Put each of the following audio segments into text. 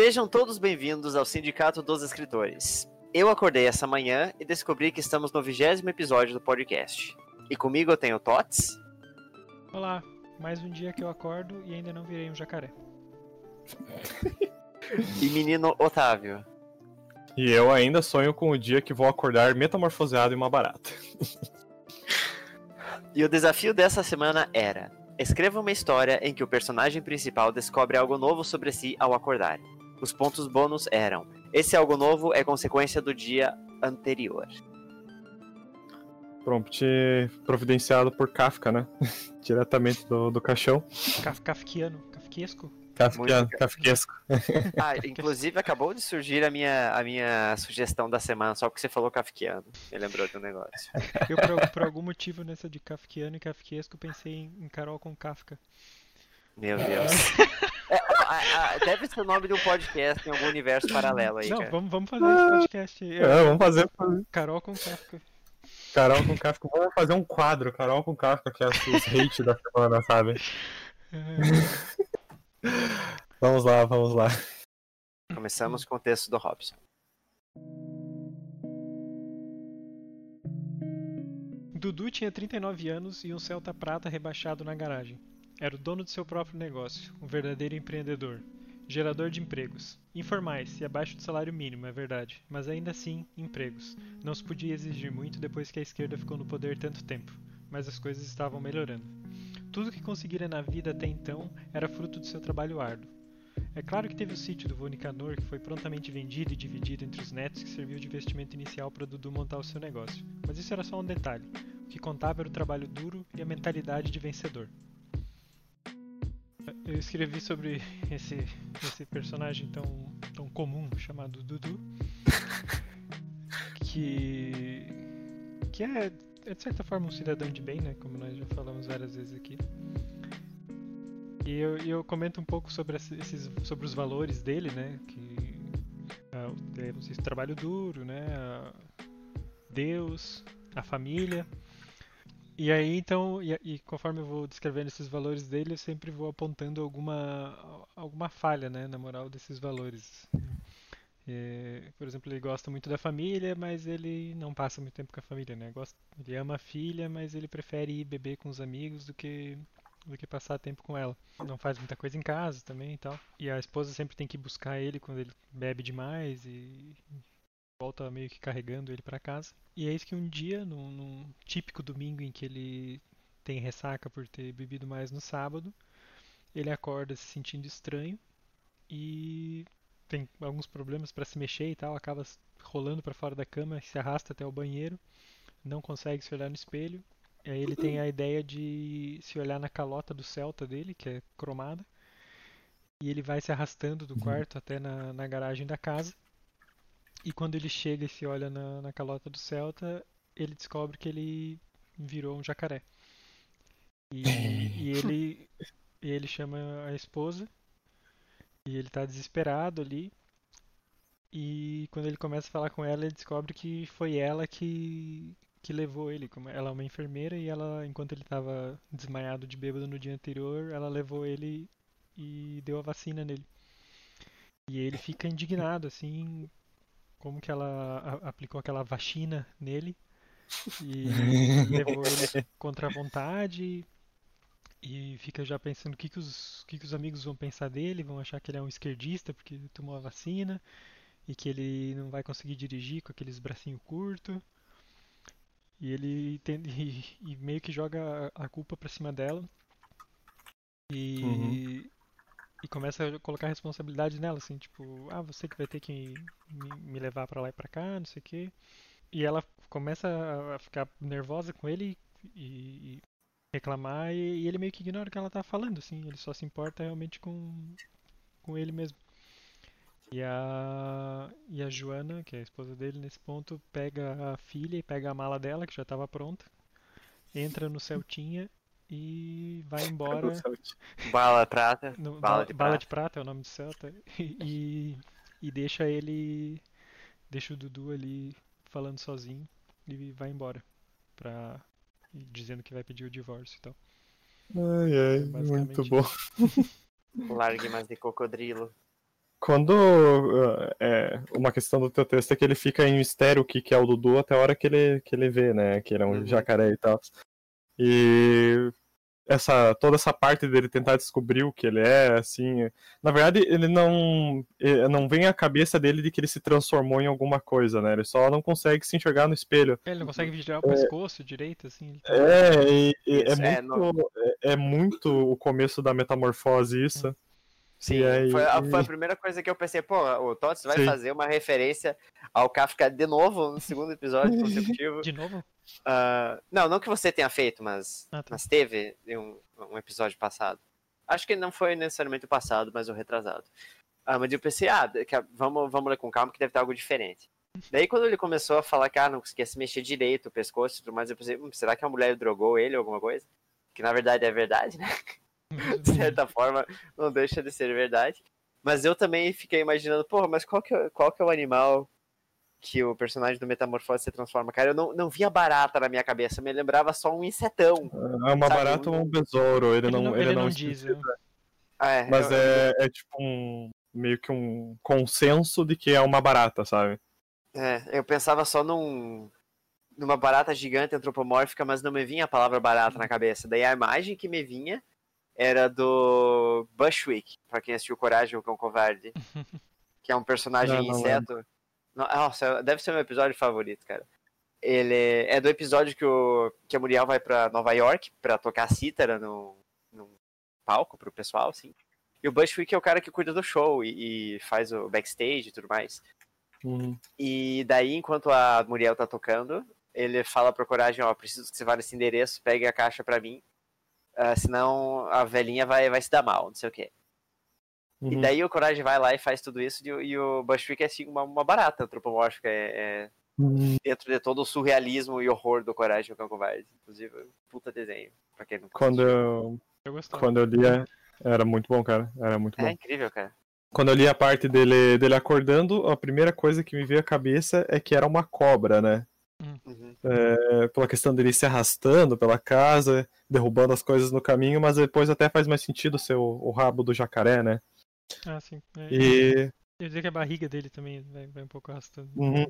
Sejam todos bem-vindos ao Sindicato dos Escritores. Eu acordei essa manhã e descobri que estamos no vigésimo episódio do podcast. E comigo eu tenho Tots. Olá, mais um dia que eu acordo e ainda não virei um jacaré. e menino Otávio. E eu ainda sonho com o dia que vou acordar metamorfoseado em uma barata. e o desafio dessa semana era: escreva uma história em que o personagem principal descobre algo novo sobre si ao acordar. Os pontos bônus eram: esse algo novo é consequência do dia anterior. Prompt providenciado por Kafka, né? Diretamente do, do caixão. Kaf Kafkiano, kafkiesco. Kafkiano, kafkiesco. Ah, inclusive acabou de surgir a minha, a minha sugestão da semana, só porque você falou kafkiano. Me lembrou de um negócio. Eu, por, por algum motivo, nessa de kafkiano e kafkiesco, pensei em, em Carol com Kafka. Meu Deus. É, a, a, deve ser o nome de um podcast em algum universo paralelo aí. Não, cara. Vamos, vamos fazer esse podcast. É, vamos fazer. Carol com Kafka. Carol com Kafka. Vamos fazer um quadro, Carol com Kafka, que é os hate da semana, sabe? vamos lá, vamos lá. Começamos com o texto do Robson. Dudu tinha 39 anos e um Celta prata rebaixado na garagem. Era o dono de seu próprio negócio, um verdadeiro empreendedor. Gerador de empregos. Informais e abaixo do salário mínimo, é verdade, mas ainda assim, empregos. Não se podia exigir muito depois que a esquerda ficou no poder tanto tempo, mas as coisas estavam melhorando. Tudo que conseguira na vida até então era fruto do seu trabalho árduo. É claro que teve o sítio do vô Nicanor, que foi prontamente vendido e dividido entre os netos, que serviu de investimento inicial para Dudu montar o seu negócio. Mas isso era só um detalhe. O que contava era o trabalho duro e a mentalidade de vencedor. Eu escrevi sobre esse, esse personagem tão, tão comum chamado Dudu, que, que é, é de certa forma um cidadão de bem, né? Como nós já falamos várias vezes aqui. E eu, eu comento um pouco sobre, esses, sobre os valores dele, né? Que uh, trabalho duro, né? Uh, Deus, a família. E aí, então, e, e, conforme eu vou descrevendo esses valores dele, eu sempre vou apontando alguma, alguma falha, né, na moral desses valores. É, por exemplo, ele gosta muito da família, mas ele não passa muito tempo com a família, né? Gosta, ele ama a filha, mas ele prefere ir beber com os amigos do que do que passar tempo com ela. Não faz muita coisa em casa também e tal. E a esposa sempre tem que buscar ele quando ele bebe demais e volta meio que carregando ele para casa. E é isso que um dia, num, num, típico domingo em que ele tem ressaca por ter bebido mais no sábado, ele acorda se sentindo estranho e tem alguns problemas para se mexer e tal, acaba rolando para fora da cama, se arrasta até o banheiro, não consegue se olhar no espelho. E aí ele tem a ideia de se olhar na calota do Celta dele, que é cromada, e ele vai se arrastando do quarto até na, na garagem da casa e quando ele chega e se olha na, na calota do Celta, ele descobre que ele virou um jacaré. E, e ele, ele chama a esposa e ele tá desesperado ali. E quando ele começa a falar com ela, ele descobre que foi ela que, que levou ele. Ela é uma enfermeira e ela, enquanto ele estava desmaiado de bêbado no dia anterior, ela levou ele e deu a vacina nele. E ele fica indignado, assim, como que ela a, aplicou aquela vacina nele e levou ele contra a vontade e fica já pensando o que, que, os, que, que os amigos vão pensar dele, vão achar que ele é um esquerdista porque tomou a vacina e que ele não vai conseguir dirigir com aqueles bracinhos curtos. E ele tem, e, e meio que joga a culpa pra cima dela. E, uhum e começa a colocar responsabilidade nela, assim, tipo, ah, você que vai ter que me, me levar para lá e pra cá, não sei o quê. E ela começa a ficar nervosa com ele e, e reclamar, e, e, ele meio que ignora o que ela tá falando, assim, ele só se importa realmente com, com ele mesmo. E a, e a Joana, que é a esposa dele, nesse ponto, pega a filha e pega a mala dela, que já estava pronta, entra no Celtinha e vai embora. Bala prata. No, bala, de, bala prata. de prata é o nome do Celta. E, e deixa ele. Deixa o Dudu ali falando sozinho e vai embora. Pra, dizendo que vai pedir o divórcio e tal. Ai, ai, é muito bom. Largue mais de cocodrilo. Quando. uh, é, uma questão do teu texto é que ele fica em mistério o que, que é o Dudu até a hora que ele, que ele vê, né? Que ele é um Uhum. jacaré e tal. E essa, toda essa parte dele tentar descobrir o que ele é, assim. Na verdade, ele não. Não vem à cabeça dele de que ele se transformou em alguma coisa, né? Ele só não consegue se enxergar no espelho. Ele não consegue vigiar o pescoço direito, assim. tá- É, e- e é, é, muito, é, é muito o começo da metamorfose isso. Sim, E aí- foi, a, foi a primeira coisa que eu pensei, pô, o Tots vai Sim. fazer uma referência ao Kafka de novo no segundo episódio consecutivo. De novo? Ah, não, não que você tenha feito, mas, Ah, tá. mas teve um, um episódio passado. Acho que não foi necessariamente o passado, mas o retrasado. Ah, mas eu pensei, ah, vamos, vamos ler com calma que deve ter algo diferente. Daí quando ele começou a falar que ah, não conseguia se mexer direito, o pescoço e tudo mais, eu pensei, hum, será que a mulher drogou ele ou alguma coisa? Que na verdade é verdade, né? de certa forma, não deixa de ser verdade. Mas eu também fiquei imaginando, porra, mas qual que é, qual que é o animal que o personagem do Metamorfose se transforma? Cara, eu não, não via barata na minha cabeça, me lembrava só um insetão. É uma Sabe, barata ou um besouro, ele, Ele não, não, ele ele não não diz. né? Ah, é, Mas eu- é, é tipo um. meio que um consenso de que é uma barata, sabe? É, eu pensava só num numa barata gigante antropomórfica, mas não me vinha a palavra barata na cabeça. Daí a imagem que me vinha era do Bushwick, pra quem assistiu Coragem o Cão Covarde, que é um personagem Não, não inseto. No- Nossa, deve ser meu episódio favorito, cara. Ele é do episódio que, o, que a Muriel vai pra Nova York pra tocar cítara no, num palco pro pessoal, assim. E o Bushwick é o cara que cuida do show e, e faz o backstage e tudo mais. Uhum. E daí, enquanto a Muriel tá tocando, ele fala pro Coragem, ó, preciso que você vá nesse endereço, pegue a caixa pra mim, ah, senão a velhinha vai, vai se dar mal, não sei o quê. E Uhum. daí o Coragem vai lá e faz tudo isso, e, o- e o Bushwick é assim, uma, uma barata antropomórfica, é, é Uhum. dentro de todo o surrealismo e horror do Coragem, o Cão Covarde. Inclusive, puta desenho, pra quem não Quando eu, Eu quando eu lia, era muito bom, cara. Era muito É bom. incrível, cara. Quando eu li a parte dele, dele acordando, a primeira coisa que me veio à cabeça é que era uma cobra, né? Uhum. É, pela questão dele se arrastando pela casa, derrubando as coisas no caminho, mas depois até faz mais sentido ser o, o rabo do jacaré, né? Ah, sim. É, E Eu ia dizer que a barriga dele também vai, vai um pouco arrastando. Uhum.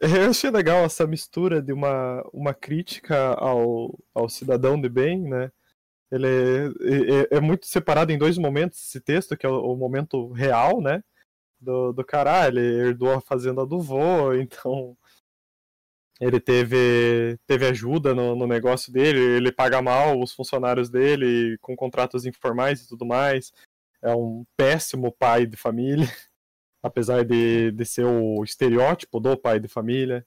Eu achei legal essa mistura de uma, uma crítica ao, ao cidadão de bem, né? Ele é, é- é muito separado em dois momentos esse texto, que é o, o momento real, né? Do, do cara, ah, ele herdou a fazenda do vô, então ele teve, teve ajuda no, no negócio dele, ele paga mal os funcionários dele com contratos informais e tudo mais. É um péssimo pai de família, apesar de, de ser o estereótipo do pai de família.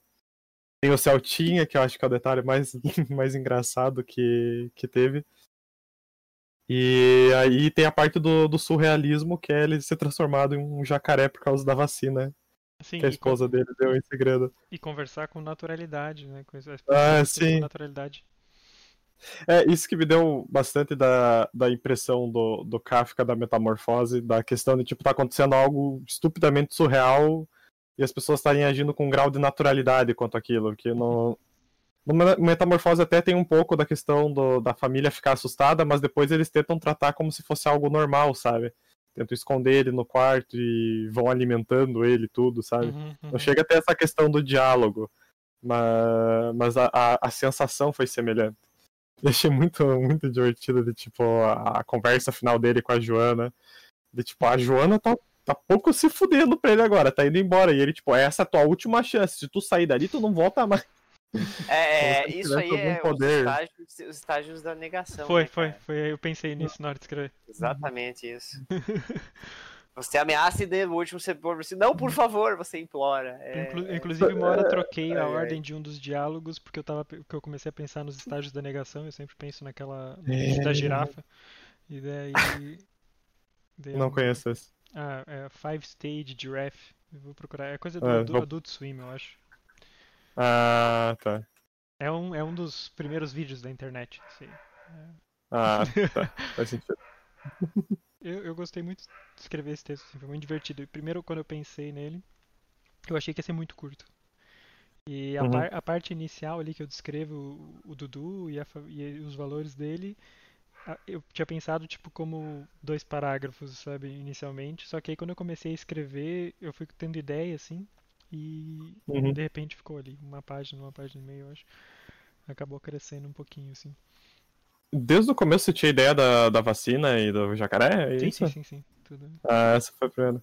Tem o Celtinha, que eu acho que é o detalhe mais, mais engraçado que, que teve. E aí tem a parte do, do surrealismo, que é ele ser transformado em um jacaré por causa da vacina Sim, que a e, esposa dele deu em segredo. e conversar com naturalidade, né? Com, as Ah, sim. com naturalidade. É, isso que me deu bastante da, da impressão do, do Kafka da metamorfose, da questão de, tipo, tá acontecendo algo estupidamente surreal e as pessoas estarem agindo com um grau de naturalidade quanto aquilo, que no, no Me- Metamorfose até tem um pouco da questão do, da família ficar assustada, mas depois eles tentam tratar como se fosse algo normal, sabe? Tentam esconder ele no quarto e vão alimentando ele tudo, sabe? Uhum, uhum. Não chega a ter essa questão do diálogo, mas, mas a, a, a sensação foi semelhante. Eu achei muito, muito divertido de tipo a, a conversa final dele com a Joana. De tipo, a Joana tá, tá pouco se fudendo pra ele agora, tá indo embora. E ele, tipo, essa é a tua última chance. Se tu sair dali, tu não volta mais. É, é, se isso aí é algum os poder. estágios, os estágios da negação. Foi, né, foi, cara? foi. Eu pensei nisso na hora de escrever. Exatamente isso. Você ameaça e de último você você, não, por favor, você implora. É, Inclu- Inclusive, uma hora troquei a ordem de um dos diálogos, porque eu, tava, porque eu comecei a pensar nos estágios da negação, eu sempre penso naquela. no É. vídeo da girafa. E daí. daí Não eu- conheço esse. Ah, é Five Stage Giraffe. Eu vou procurar. É coisa do É, vou- Adult Swim, eu acho. Ah, tá. É um, é um dos primeiros vídeos da internet. Assim. Ah, tá. Faz sentido. Eu, eu gostei muito de escrever esse texto, assim, foi muito divertido. E primeiro, quando eu pensei nele, eu achei que ia ser muito curto. E a, Uhum. par- a parte inicial ali que eu descrevo o, o Dudu e, a e os valores dele eu tinha pensado, tipo, como dois parágrafos, sabe, inicialmente. Só que aí quando eu comecei a escrever, eu fui tendo ideia, assim, e Uhum. de repente ficou ali, uma página, uma página e meia, eu acho. Acabou crescendo um pouquinho, assim. Desde o começo você tinha ideia da, da vacina e do jacaré? É Sim, sim, sim, sim. Tudo. Ah, essa foi a primeira.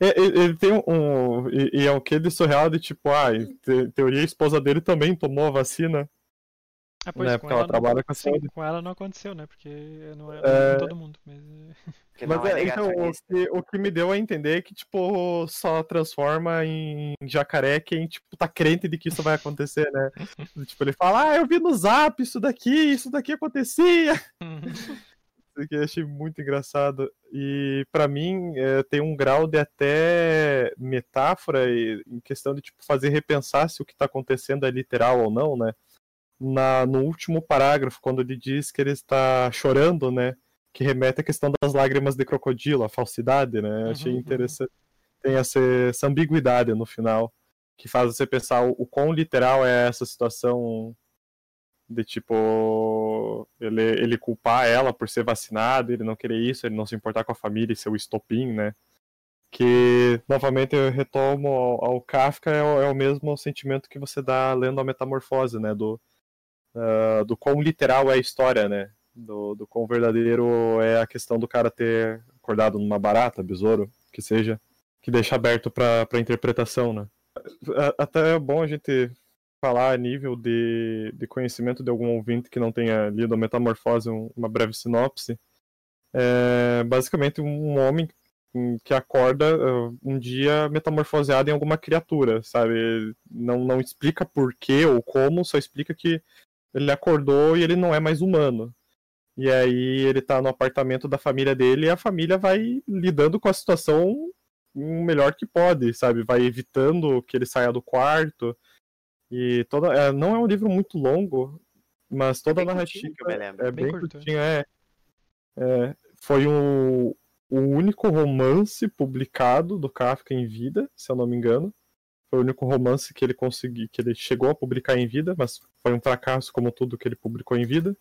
Ele, tem um. E, é o que de surreal de tipo, ah, te- teoria a esposa dele também tomou a vacina. Ah, pois, Né, com porque ela ela, trabalha não, com a sim, saúde. com ela não aconteceu, né? Porque não é, É. não é com todo mundo, mas... é, Que Mas é é, então, o que, o que me deu a entender é que, tipo, só transforma em jacaré quem, tipo, tá crente de que isso vai acontecer, né? tipo, ele fala, ah, eu vi no zap isso daqui, isso daqui acontecia. Isso aqui eu achei muito engraçado. E pra mim é, tem um grau de até metáfora e- em questão de tipo, fazer repensar se o que tá acontecendo é literal ou não, né? Na, no último parágrafo, quando ele diz que ele está chorando, né? Que remete à questão das lágrimas de crocodilo, a falsidade, né? Eu achei Uhum, interessante. Tem essa, essa ambiguidade no final, que faz você pensar o, o quão literal é essa situação de tipo ele, ele culpar ela por ser vacinado, ele não querer isso, ele não se importar com a família e ser o estopim, né? Que novamente eu retomo ao, ao Kafka é o, é o mesmo sentimento que você dá lendo a Metamorfose, né? Do, ah, do quão literal é a história, né? Do, do quão verdadeiro é a questão do cara ter acordado numa barata, besouro, que seja, que deixa aberto para interpretação, né? Até é bom a gente falar a nível de, de conhecimento de algum ouvinte que não tenha lido a Metamorfose, um- uma breve sinopse. É basicamente um homem que acorda uh, um dia metamorfoseado em alguma criatura, sabe? Não, não explica por quê ou como, só explica que ele acordou e ele não é mais humano. E aí ele tá no apartamento da família dele e a família vai lidando com a situação o melhor que pode, sabe? Vai evitando que ele saia do quarto. E toda. é, não é um livro muito longo, mas toda a bem narrativa é Bem bem, é. curtinho, é. É, Foi o único romance publicado do Kafka em vida, se eu não me engano. Foi o único romance que ele conseguiu, que ele chegou a publicar em vida, mas foi um fracasso como tudo que ele publicou em vida.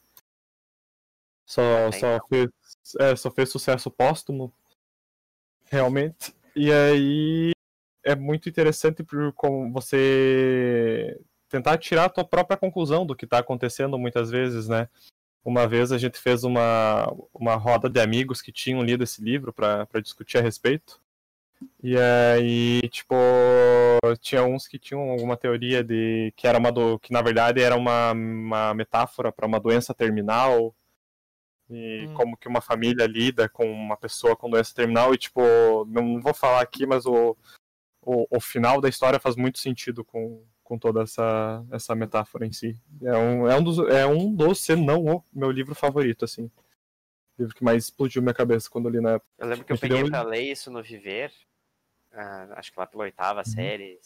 Só, É, só, então. fez, é, só fez sucesso póstumo, realmente. E aí é muito interessante por como você tentar tirar a tua própria conclusão do que está acontecendo muitas vezes, né? Uma vez a gente fez uma, uma roda de amigos que tinham lido esse livro para discutir a respeito. E aí, tipo, tinha uns que tinham alguma teoria de que era uma do, que na verdade era uma, uma metáfora para uma doença terminal e Hum. como que uma família lida com uma pessoa com doença terminal e tipo, não vou falar aqui, mas o, o, o final da história faz muito sentido com, com toda essa, essa metáfora em si. É um, é um dos, é um dos, se não o meu livro favorito, assim. O livro que mais explodiu minha cabeça quando eu li na época. Eu lembro que eu deu peguei um- pra ler isso no Viver, acho que lá pela oitava série,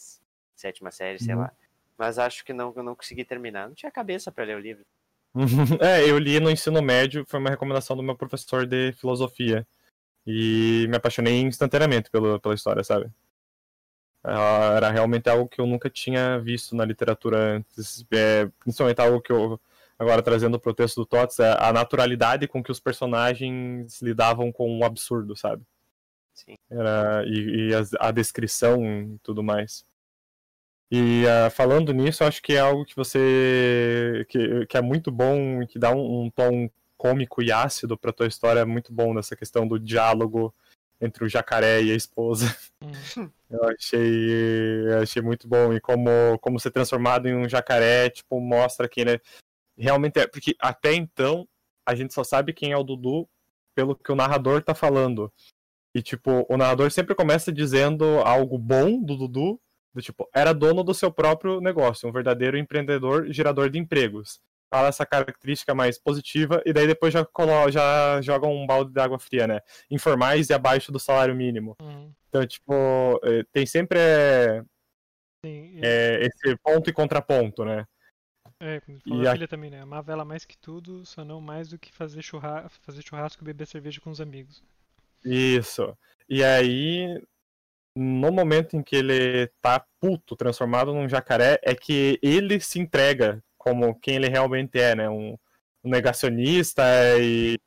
sétima série, sei Uhum. lá. Mas acho que não, eu não consegui terminar. Não tinha cabeça pra ler o livro. é, eu li no ensino médio, foi uma recomendação do meu professor de filosofia. E me apaixonei instantaneamente pelo, pela história, sabe? Era realmente algo que eu nunca tinha visto na literatura antes. É, principalmente algo que eu, agora trazendo pro texto do Tots, é a naturalidade com que os personagens lidavam com o absurdo, sabe? Sim. Era, e e as- a, descrição e tudo mais. E ah, falando nisso, eu acho que é algo que você. que, que é muito bom e que dá um, um tom cômico e ácido pra tua história, é muito bom nessa questão do diálogo entre o jacaré e a esposa. Hum. Eu achei, eu achei muito bom. E como, como ser transformado em um jacaré, tipo, mostra que ele é- realmente é. Porque até então, a gente só sabe quem é o Dudu pelo que o narrador tá falando. E, tipo, o narrador sempre começa dizendo algo bom do Dudu, do tipo, era dono do seu próprio negócio, um verdadeiro empreendedor gerador de empregos. Fala essa característica mais positiva, e daí depois já, colo- já joga um balde de água fria, né? Informais e abaixo do salário mínimo. Hum. Então, tipo, eh, tem sempre eh, Sim, eh, esse ponto e contraponto, né? É, como E falou a filha também, né? Amava ela mais que tudo, só não mais do que fazer, churra... fazer churrasco e beber cerveja com os amigos. Isso. E aí, no momento em que ele tá puto, transformado num jacaré, é que ele se entrega como quem ele realmente é, né? Um, um negacionista e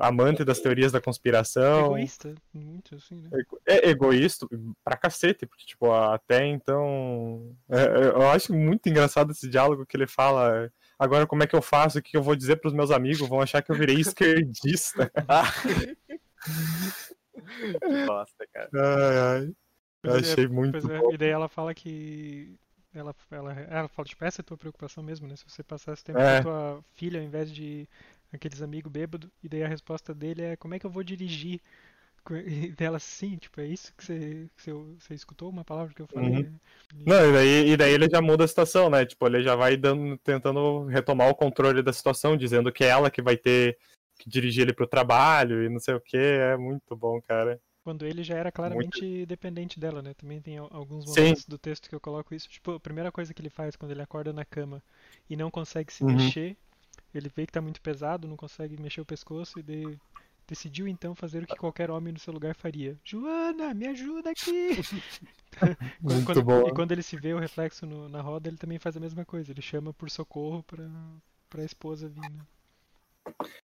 amante das teorias da conspiração. Egoísta, muito assim, né? É egoísta pra cacete, porque, tipo, até então. é- eu acho muito engraçado esse diálogo que ele fala. Agora, como é que eu faço? O que eu vou dizer pros meus amigos? Vão achar que eu virei esquerdista. Que bosta, cara. Ai, ai. Eu é, achei muito Pois é, bom. e daí ela fala que. Ela, ela, ela fala, tipo, essa é a tua preocupação mesmo, né? Se você passasse tempo É. com a tua filha ao invés de aqueles amigos bêbados, e daí a resposta dele é como é que eu vou dirigir? E dela, sim, tipo, é isso que você, que você, você escutou uma palavra que eu falei? Uhum. né? E- Não, e daí, e daí ele já muda a situação, né? Tipo, ele já vai dando, tentando retomar o controle da situação, dizendo que é ela que vai ter que dirigir ele pro trabalho e não sei o que. É muito bom, cara. Quando ele já era claramente dependente dela, né? Também tem al- alguns Sim. momentos do texto que eu coloco isso. Tipo, a primeira coisa que ele faz quando ele acorda na cama e não consegue se Uhum. mexer, ele vê que tá muito pesado, não consegue mexer o pescoço e de- decidiu então fazer o que qualquer homem no seu lugar faria. Joana, me ajuda aqui! Muito quando- bom. E quando ele se vê o reflexo no- na roda, ele também faz a mesma coisa. Ele chama por socorro pra, pra esposa vir, né?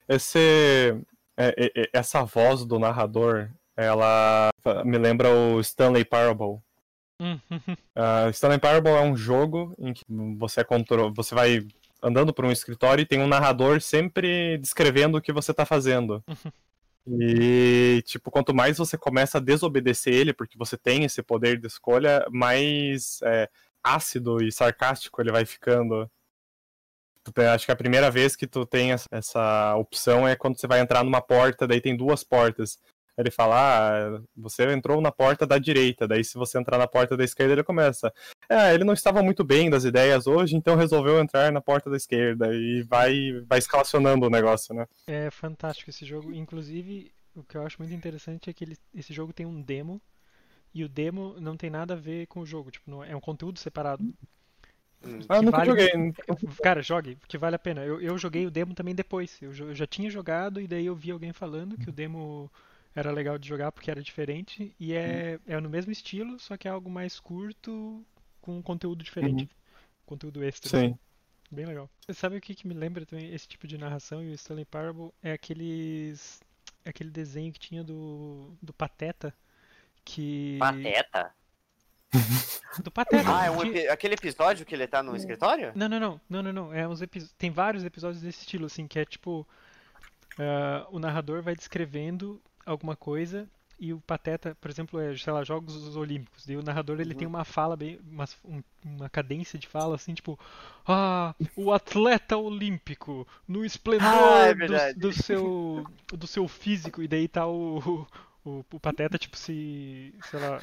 Esse, é- é- é- essa voz do narrador, ela me lembra o Stanley Parable. Uh, Stanley Parable é um jogo em que você, contro- você vai andando por um escritório e tem um narrador sempre descrevendo o que você tá fazendo. E, tipo, quanto mais você começa a desobedecer ele, porque você tem esse poder de escolha, mais é, ácido e sarcástico ele vai ficando. Acho que a primeira vez que tu tem essa- essa opção é quando você vai entrar numa porta, daí tem duas portas. Ele fala, ah, você entrou na porta da direita, daí se você entrar na porta da esquerda, ele começa. É, ele não estava muito bem das ideias hoje, então resolveu entrar na porta da esquerda e vai, vai escalacionando o negócio, né? É fantástico esse jogo. Inclusive, o que eu acho muito interessante é que ele- esse jogo tem um demo e o demo não tem nada a ver com o jogo. Tipo, não- é um conteúdo separado. Hum. Ah, eu Que nunca vale- joguei. Cara, jogue, porque vale a pena. Eu, eu joguei o demo também depois. Eu, eu já tinha jogado e daí eu vi alguém falando que o demo era legal de jogar porque era diferente e é, é no mesmo estilo, só que é algo mais curto com um conteúdo diferente. Conteúdo extra. Sim. assim. Bem legal. Você sabe o que, que me lembra também esse tipo de narração e o Stanley Parable? É aqueles. é aquele desenho que tinha do, do Pateta. Que. Pateta? Do Pateta. Ah, é um epi- aquele episódio que ele tá no escritório? Não, não, não, não, não, não. É uns Tem vários episódios desse estilo, assim, que é tipo. ah, o narrador vai descrevendo alguma coisa e o Pateta, por exemplo, é, sei lá, Jogos Olímpicos. E o narrador ele tem uma fala bem. Uma, um- uma cadência de fala assim, tipo. Ah, o atleta olímpico, no esplendor Ah, é do, do seu, do seu físico. E daí tá o. O, o Pateta, tipo, se, sei lá,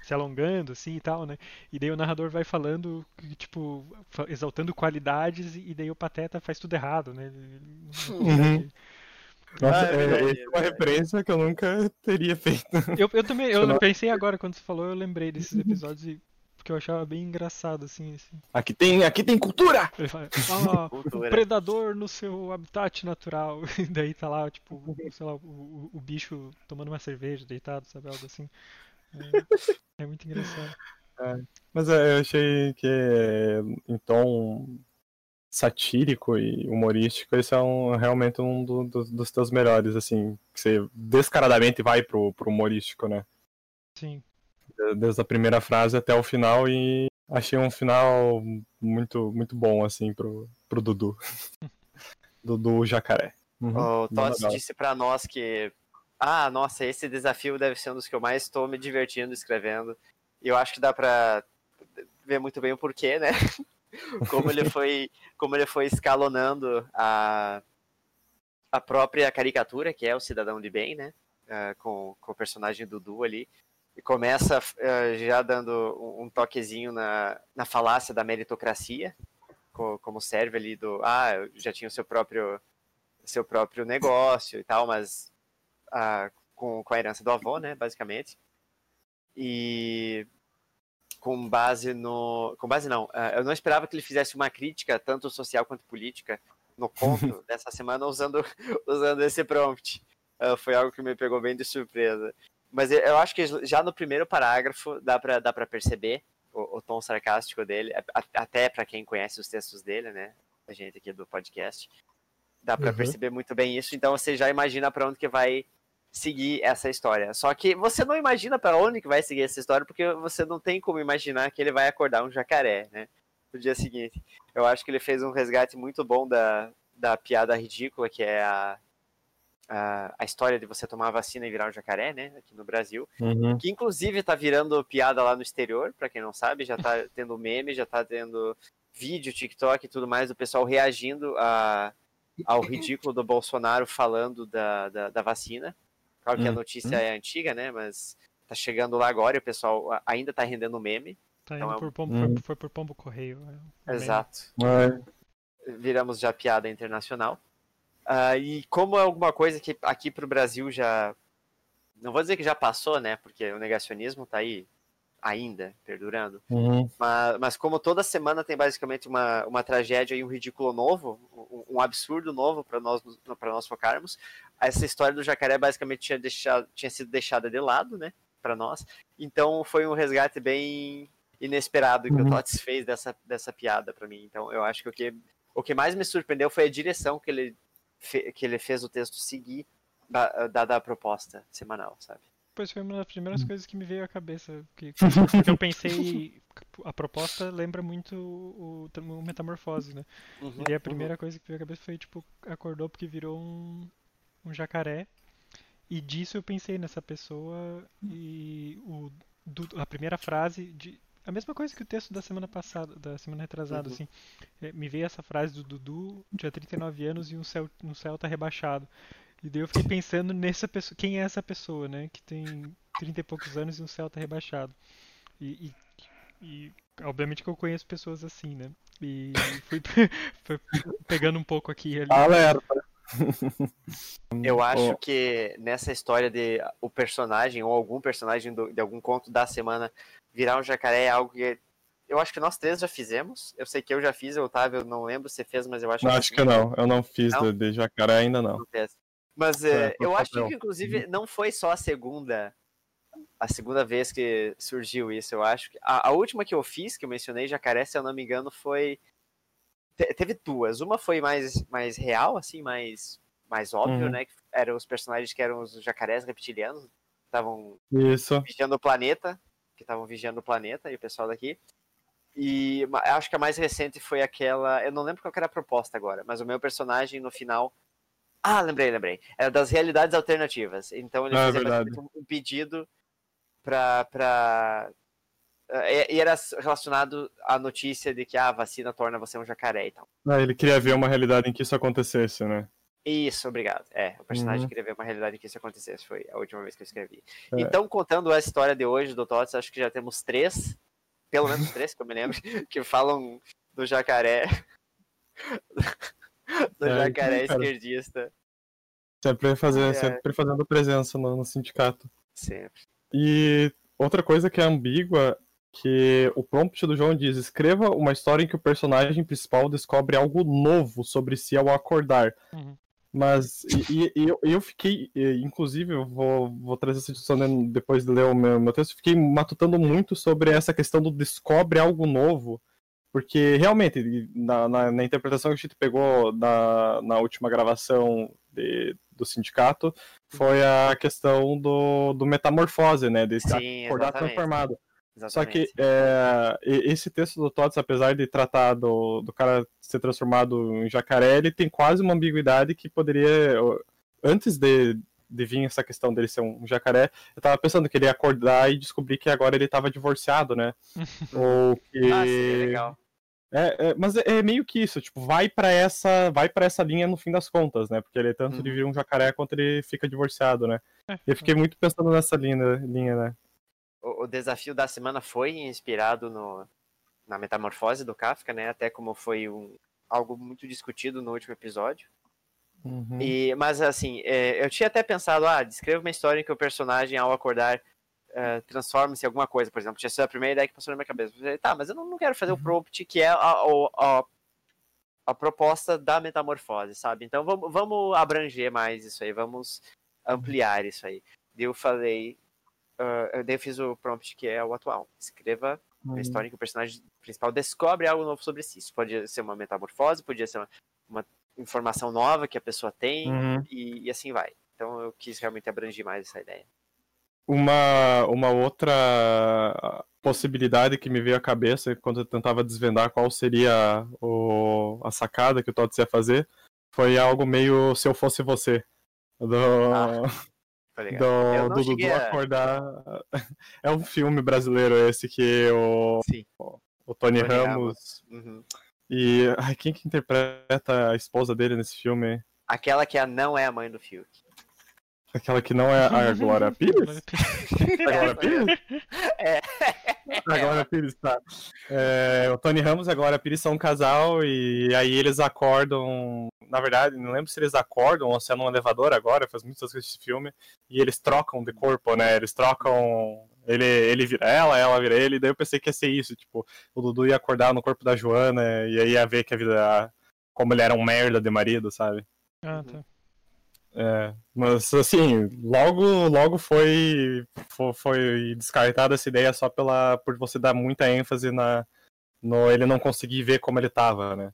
se alongando, assim, e tal, né? E daí o narrador vai falando, tipo, exaltando qualidades, e daí o Pateta faz tudo errado, né? Uhum. Nossa, Ah, é é, verdade, é é uma verdade. referência que eu nunca teria feito. Eu, eu também, eu pensei agora, quando você falou, eu lembrei desses episódios, e- porque eu achava bem engraçado, assim, assim. Aqui tem, aqui tem cultura! Ele fala, ah, o Cultura. predador no seu habitat natural. E daí tá lá, tipo, sei lá, o, o- bicho tomando uma cerveja, deitado, sabe, algo assim. É, é muito engraçado. Mas é, eu achei que em tom satírico e humorístico, esse é um, realmente um do- do- dos teus melhores, assim, que você descaradamente vai pro, pro humorístico, né? Sim. De- Desde a primeira frase até o final e achei um final muito, muito bom, assim, pro, pro Dudu. Dudu Jacaré. Uhum, O Tots disse pra nós que. Ah, nossa, esse desafio deve ser um dos que eu mais estou me divertindo escrevendo. E eu acho que dá pra ver muito bem o porquê, né? Como ele foi, como ele foi escalonando a, a própria caricatura, que é o Cidadão de Bem, né? Ah, com, com o personagem Dudu ali. E começa ah, já dando um, um toquezinho na, na falácia da meritocracia, co- como serve ali do. Ah, eu já tinha o seu próprio seu próprio negócio e tal, mas ah, com, com a herança do avô, né, basicamente. E com base no. Com base não. ah, eu não esperava que ele fizesse uma crítica, tanto social quanto política, no conto dessa semana usando, usando esse prompt. Ah, foi algo que me pegou bem de surpresa. Mas eu- acho que já no primeiro parágrafo dá pra, dá pra perceber o, o tom sarcástico dele, até para quem conhece os textos dele, né? A gente aqui do podcast. Dá pra Uhum. perceber muito bem isso, então você já imagina pra onde que vai seguir essa história. Só que você não imagina pra onde que vai seguir essa história, porque você não tem como imaginar que ele vai acordar um jacaré, né? No dia seguinte. Eu acho que ele fez um resgate muito bom da, da piada ridícula, que é a, a, a história de você tomar vacina e virar um jacaré, né? Aqui no Brasil. Uhum. Que inclusive tá virando piada lá no exterior, pra quem não sabe, já tá tendo meme, já tá tendo vídeo, TikTok e tudo mais, do pessoal reagindo a, ao ridículo do Bolsonaro falando da, da, da vacina. Claro que a Uhum. notícia é antiga, né? Mas tá chegando lá agora e o pessoal a- ainda tá rendendo meme. Tá Então indo é um- por pombo, Hum. foi, foi por pombo correio. é, meme. Exato. É. viramos já piada internacional. Ah, e como é alguma coisa que aqui pro Brasil já. Não vou dizer que já passou, né? Porque o negacionismo tá aí ainda, perdurando. Uhum. Mas, mas como toda semana tem basicamente uma, uma tragédia e um ridículo novo, um, um absurdo novo para nós, pra nós focarmos, essa história do jacaré basicamente tinha, deixado, tinha sido deixada de lado, né? Para nós. Então foi um resgate bem inesperado que Uhum. o Tots fez dessa, dessa piada para mim. Então eu acho que o que o que mais me surpreendeu foi a direção que ele, que ele fez o texto seguir, da- dada a proposta semanal, sabe? Pois foi uma das Hum. primeiras coisas que me veio à cabeça. Que, porque eu pensei. A proposta lembra muito o, o Metamorfose, né? Uhum, E a primeira coisa que veio à cabeça foi, tipo, acordou porque virou um, um jacaré. E disso eu pensei nessa pessoa e o, do- a primeira frase de. A mesma coisa que o texto da semana passada, da semana retrasada, Uhum. assim. É, Me veio essa frase do Dudu, tinha 39 anos e um, cel, um Celta rebaixado. E daí eu fiquei pensando nessa pessoa, quem é essa pessoa, né? Que tem 30 e poucos anos e um Celta rebaixado. E, e, e, obviamente que eu conheço pessoas assim, né? E fui, fui pegando um pouco aqui e ali. Alerta. Eu acho que nessa história de o personagem ou algum personagem do- de algum conto da semana virar um jacaré é algo que eu acho que nós três já fizemos. Eu sei que eu já fiz, o Otávio, eu não lembro se fez, mas eu acho Não, que acho que não. Eu não fiz Não? de, jacaré ainda não. não. Mas É, eh, por eu acho papel. que inclusive não foi só a segunda a segunda vez que surgiu isso, eu acho. que A, a última que eu fiz, que eu mencionei jacaré, se eu não me engano, foi te- teve duas. Uma foi mais mais real, assim, mais mais óbvio, Uhum. né? Que eram os personagens que eram os jacarés reptilianos, que estavam vigiando o planeta, que estavam vigiando o planeta e o pessoal daqui. E acho que a mais recente foi aquela, eu não lembro qual era a proposta agora, mas o meu personagem no final Ah, lembrei, lembrei. Era das realidades alternativas. Então ele Ah, é fazia basicamente um pedido pra. pra... eh, E era relacionado à notícia de que ah, a vacina torna você um jacaré e tal. Ah, ele queria ver uma realidade em que isso acontecesse, né? Isso, obrigado. É, o personagem Uhum. queria ver uma realidade em que isso acontecesse. Foi a última vez que eu escrevi. É. Então, contando a história de hoje do Tots, acho que já temos três, pelo menos três, que eu me lembro, que falam do jacaré. do É, jacaré cara. esquerdista. Sempre, fazer, É. sempre fazendo presença no, no sindicato. Sempre. E outra coisa que é ambígua, que o prompt do João diz, escreva uma história em que o personagem principal descobre algo novo sobre si ao acordar. Uhum. Mas, e, e- eu, eu fiquei, inclusive, eu vou, vou trazer essa discussão né, depois de ler o meu, meu texto, fiquei matutando muito sobre essa questão do descobre algo novo, porque realmente, na, na, na interpretação que a gente pegou na, na última gravação de- do sindicato, foi a questão do, do metamorfose, né, de Sim, acordar exatamente. transformado. Só que Exatamente. é, esse texto do Tots, apesar de tratar do, do cara ser transformado em jacaré, ele tem quase uma ambiguidade que poderia. Antes de, de vir essa questão dele ser um jacaré, eu tava pensando que ele ia acordar e descobrir que agora ele tava divorciado, né? Ou que. Ah, seria legal. É, é, mas é, é meio que isso, tipo, vai pra essa, vai para essa linha no fim das contas, né? Porque ele tanto de Uhum. vir um jacaré quanto ele fica divorciado, né? É, Eu fiquei muito pensando nessa linha, linha né? O, o desafio da semana foi inspirado no, na metamorfose do Kafka, né? Até como foi um, algo muito discutido no último episódio. Uhum. E, mas assim, é, eu tinha até pensado, ah, descreva uma história em que o personagem, ao acordar, é, transforma-se em alguma coisa, por exemplo. Tinha sido a primeira ideia que passou na minha cabeça. Eu falei, tá, mas eu não, não quero fazer o prompt que é a, a, a, a proposta da metamorfose, sabe? Então vamos, vamos abranger mais isso aí, vamos ampliar isso aí. Eu falei, ah, daí eu fiz o prompt que é o atual. Escreva uma Uhum. história em que o personagem principal descobre algo novo sobre si. Isso pode ser uma metamorfose, podia ser uma, uma, informação nova que a pessoa tem Uhum. e, e assim vai. Então eu quis realmente abranger mais essa ideia. Uma, uma outra possibilidade que me veio à cabeça quando eu tentava desvendar qual seria o, a sacada que o Tots ia fazer foi algo meio se eu fosse você. Do, Ah, Tá ligado? do, não do Dudu cheguei a- acordar. É um filme brasileiro esse que o, Sim. o Tony, Tony Ramos. Uhum. E. Ai, quem que interpreta a esposa dele nesse filme? Aquela que a não é a mãe do Fiuk. Aquela que não é a Glória Pires? A Glória Pires? É. A Glória Pires, tá. É, o Tony Ramos e a Glória Pires são um casal e aí eles acordam. Na verdade, não lembro se eles acordam ou se é num elevador agora, faz muitas vezes esse filme. E eles trocam de corpo, né? Eles trocam. Ele, ele vira ela, ela vira ele. Daí eu pensei que ia ser isso. Tipo, o Dudu ia acordar no corpo da Joana e aí ia ver que a vida. Como ele era um merda de marido, sabe? Ah, tá. É, mas assim, logo, logo foi, fo- foi, descartada essa ideia só pela, por você dar muita ênfase na, no ele não conseguir ver como ele tava, né?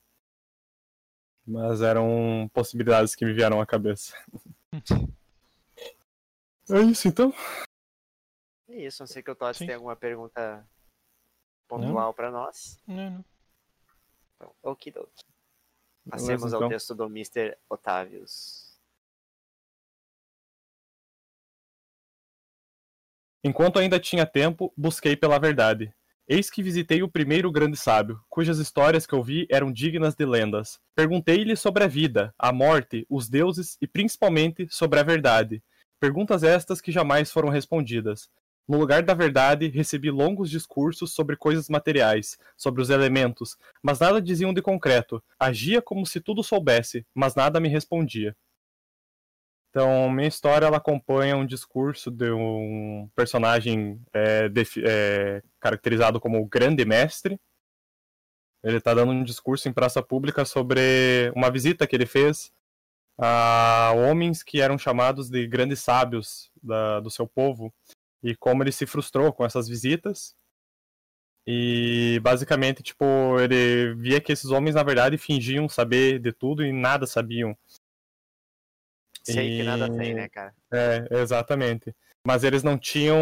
Mas eram possibilidades que me vieram à cabeça. É isso então? É isso, não sei que o Sim. tem alguma pergunta pontual pra nós. Não, não. Então, okidoki. Beleza, Passemos ao então. texto do Mr. Otavius. Enquanto ainda tinha tempo, busquei pela verdade. Eis que visitei o primeiro grande sábio, cujas histórias que ouvi eram dignas de lendas. Perguntei-lhe sobre a vida, a morte, os deuses e principalmente sobre a verdade. Perguntas estas que jamais foram respondidas. No lugar da verdade, recebi longos discursos sobre coisas materiais, sobre os elementos, mas nada diziam de concreto. Agia como se tudo soubesse, mas nada me respondia. Então, minha história ela acompanha um discurso de um personagem é, é, caracterizado como o Grande Mestre. Ele está dando um discurso em praça pública sobre uma visita que ele fez a homens que eram chamados de grandes sábios da- do seu povo e como ele se frustrou com essas visitas. E basicamente, tipo, ele via que esses homens na verdade fingiam saber de tudo e nada sabiam. Sei que nada E- tem, né, cara? É, exatamente. Mas eles não tinham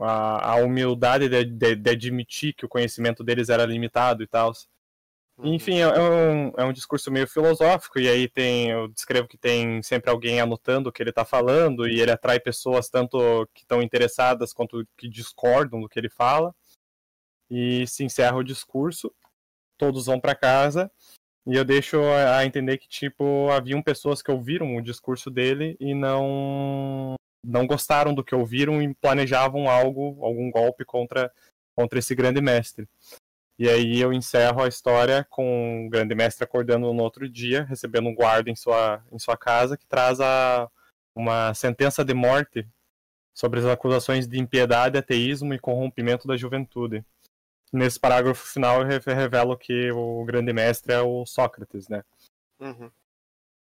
a, a humildade de, de- de admitir que o conhecimento deles era limitado e tal. Uhum. Enfim, é, é um, é um discurso meio filosófico, e aí tem. Eu descrevo que tem sempre alguém anotando o que ele está falando, e ele atrai pessoas tanto que estão interessadas quanto que discordam do que ele fala. E se encerra o discurso, todos vão para casa, e eu deixo a entender que, tipo, haviam pessoas que ouviram o discurso dele e não não gostaram do que ouviram e planejavam algo, algum golpe contra, contra esse grande mestre. E aí eu encerro a história com o grande mestre acordando no outro dia, recebendo um guarda em sua, em sua casa, que traz a, uma sentença de morte sobre as acusações de impiedade, ateísmo e corrompimento da juventude. Nesse parágrafo final eu re- revelo que o grande mestre é o Sócrates, né? Uhum.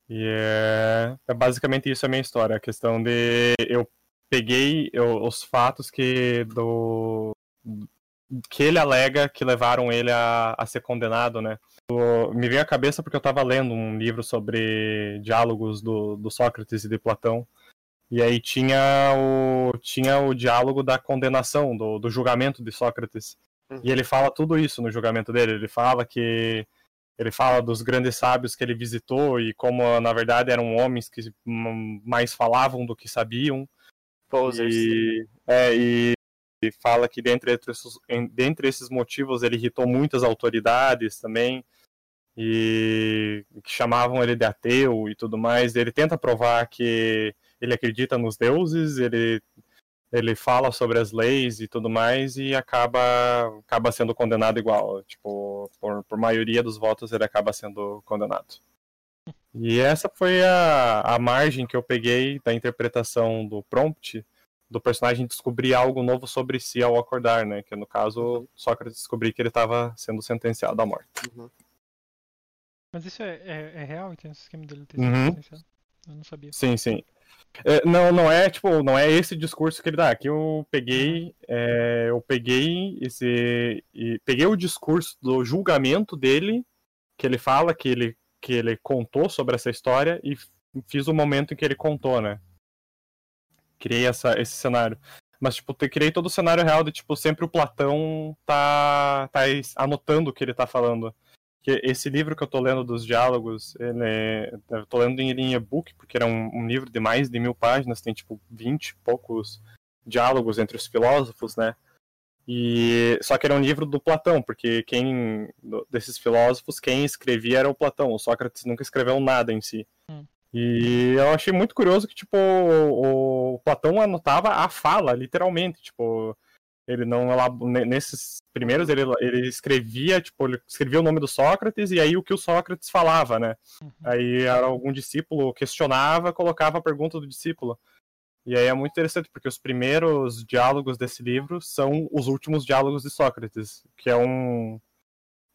E é, é basicamente isso a minha história. A questão de eu peguei eu- os fatos que do que ele alega que levaram ele a, a ser condenado, né? Me veio à cabeça porque eu estava lendo um livro sobre diálogos do, do Sócrates e de Platão. E aí tinha o, tinha o diálogo da condenação, do, do julgamento de Sócrates. Uhum. E ele fala tudo isso no julgamento dele. Ele fala que ele fala dos grandes sábios que ele visitou e como na verdade eram homens que mais falavam do que sabiam. Posers. E, é, e, e fala que dentre esses, dentre esses motivos ele irritou muitas autoridades também e que chamavam ele de ateu e tudo mais. Ele tenta provar que ele acredita nos deuses, ele ele fala sobre as leis e tudo mais e acaba acaba sendo condenado igual, tipo, por, por maioria dos votos ele acaba sendo condenado. E essa foi a, a margem que eu peguei da interpretação do prompt do personagem descobrir algo novo sobre si ao acordar, né? Que no caso, Sócrates descobrir que ele estava sendo sentenciado à morte. Uhum. Mas isso é, é, é real? Tem esse esquema dele ter Uhum. sido licenciado? Eu não sabia. Sim, sim. É, não, não é tipo, não é esse discurso que ele dá. Aqui eu peguei, é, eu peguei esse, peguei o discurso do julgamento dele, que ele fala que ele que ele contou sobre essa história e fiz o momento em que ele contou, né? Criei essa, esse cenário. Mas, tipo, eu criei todo o cenário real de, tipo, sempre o Platão tá, tá anotando o que ele tá falando. Que esse livro que eu tô lendo dos diálogos, ele é, eu tô lendo em, em e-book, porque era um, um, livro de mais de mil páginas, tem, tipo, vinte e poucos diálogos entre os filósofos, né? E só que era um livro do Platão, porque quem desses filósofos quem escrevia era o Platão. O Sócrates nunca escreveu nada em si. Hum. E eu achei muito curioso que tipo o, o, Platão anotava a fala, literalmente, tipo ele não nesses primeiros ele, ele escrevia tipo ele escrevia o nome do Sócrates e aí o que o Sócrates falava, né? Uhum. Aí era algum discípulo questionava, colocava a pergunta do discípulo. E aí é muito interessante, porque os primeiros diálogos desse livro são os últimos diálogos de Sócrates, que é um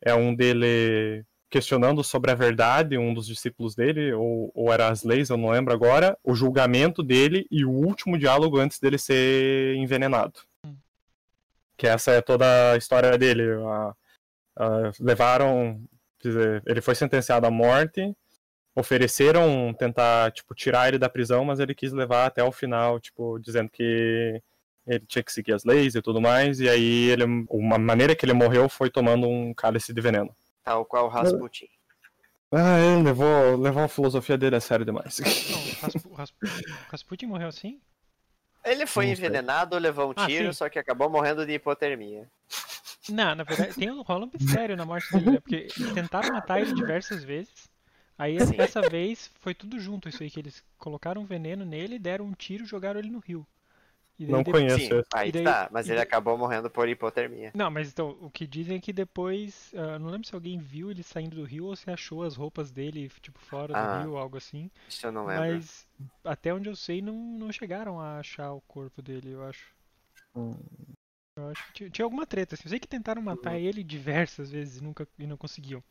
é um dele questionando sobre a verdade, um dos discípulos dele, ou, ou era as leis, eu não lembro agora, o julgamento dele e o último diálogo antes dele ser envenenado. Que essa é toda a história dele. A, a, levaram. Dizer, ele foi sentenciado à morte ofereceram tentar, tipo, tirar ele da prisão, mas ele quis levar até o final, tipo, dizendo que ele tinha que seguir as leis e tudo mais, e aí ele, uma maneira que ele morreu foi tomando um cálice de veneno. Tal qual Rasputin. Ah, ele levou, levou a filosofia dele a sério demais. Não, Rasputin morreu assim? Ele foi envenenado, levou um ah, tiro, só que acabou morrendo de hipotermia. Não, na verdade, tem um rolo mistério na morte dele, né? Porque tentaram matar ele diversas vezes. Aí Sim. essa vez foi tudo junto isso aí, que eles colocaram veneno nele, deram um tiro e jogaram ele no rio. Não depois... conheço. Sim, aí daí... tá, mas ele acabou morrendo por hipotermia. Não, mas então, o que dizem é que depois, uh, não lembro se alguém viu ele saindo do rio ou se achou as roupas dele, tipo, fora ah, do rio, algo assim. Isso eu não lembro. Mas até onde eu sei, não, não chegaram a achar o corpo dele, eu acho. Hum. Eu acho que tinha, tinha alguma treta, assim. Eu sei que tentaram matar uhum. ele diversas vezes e, nunca, e não conseguiam.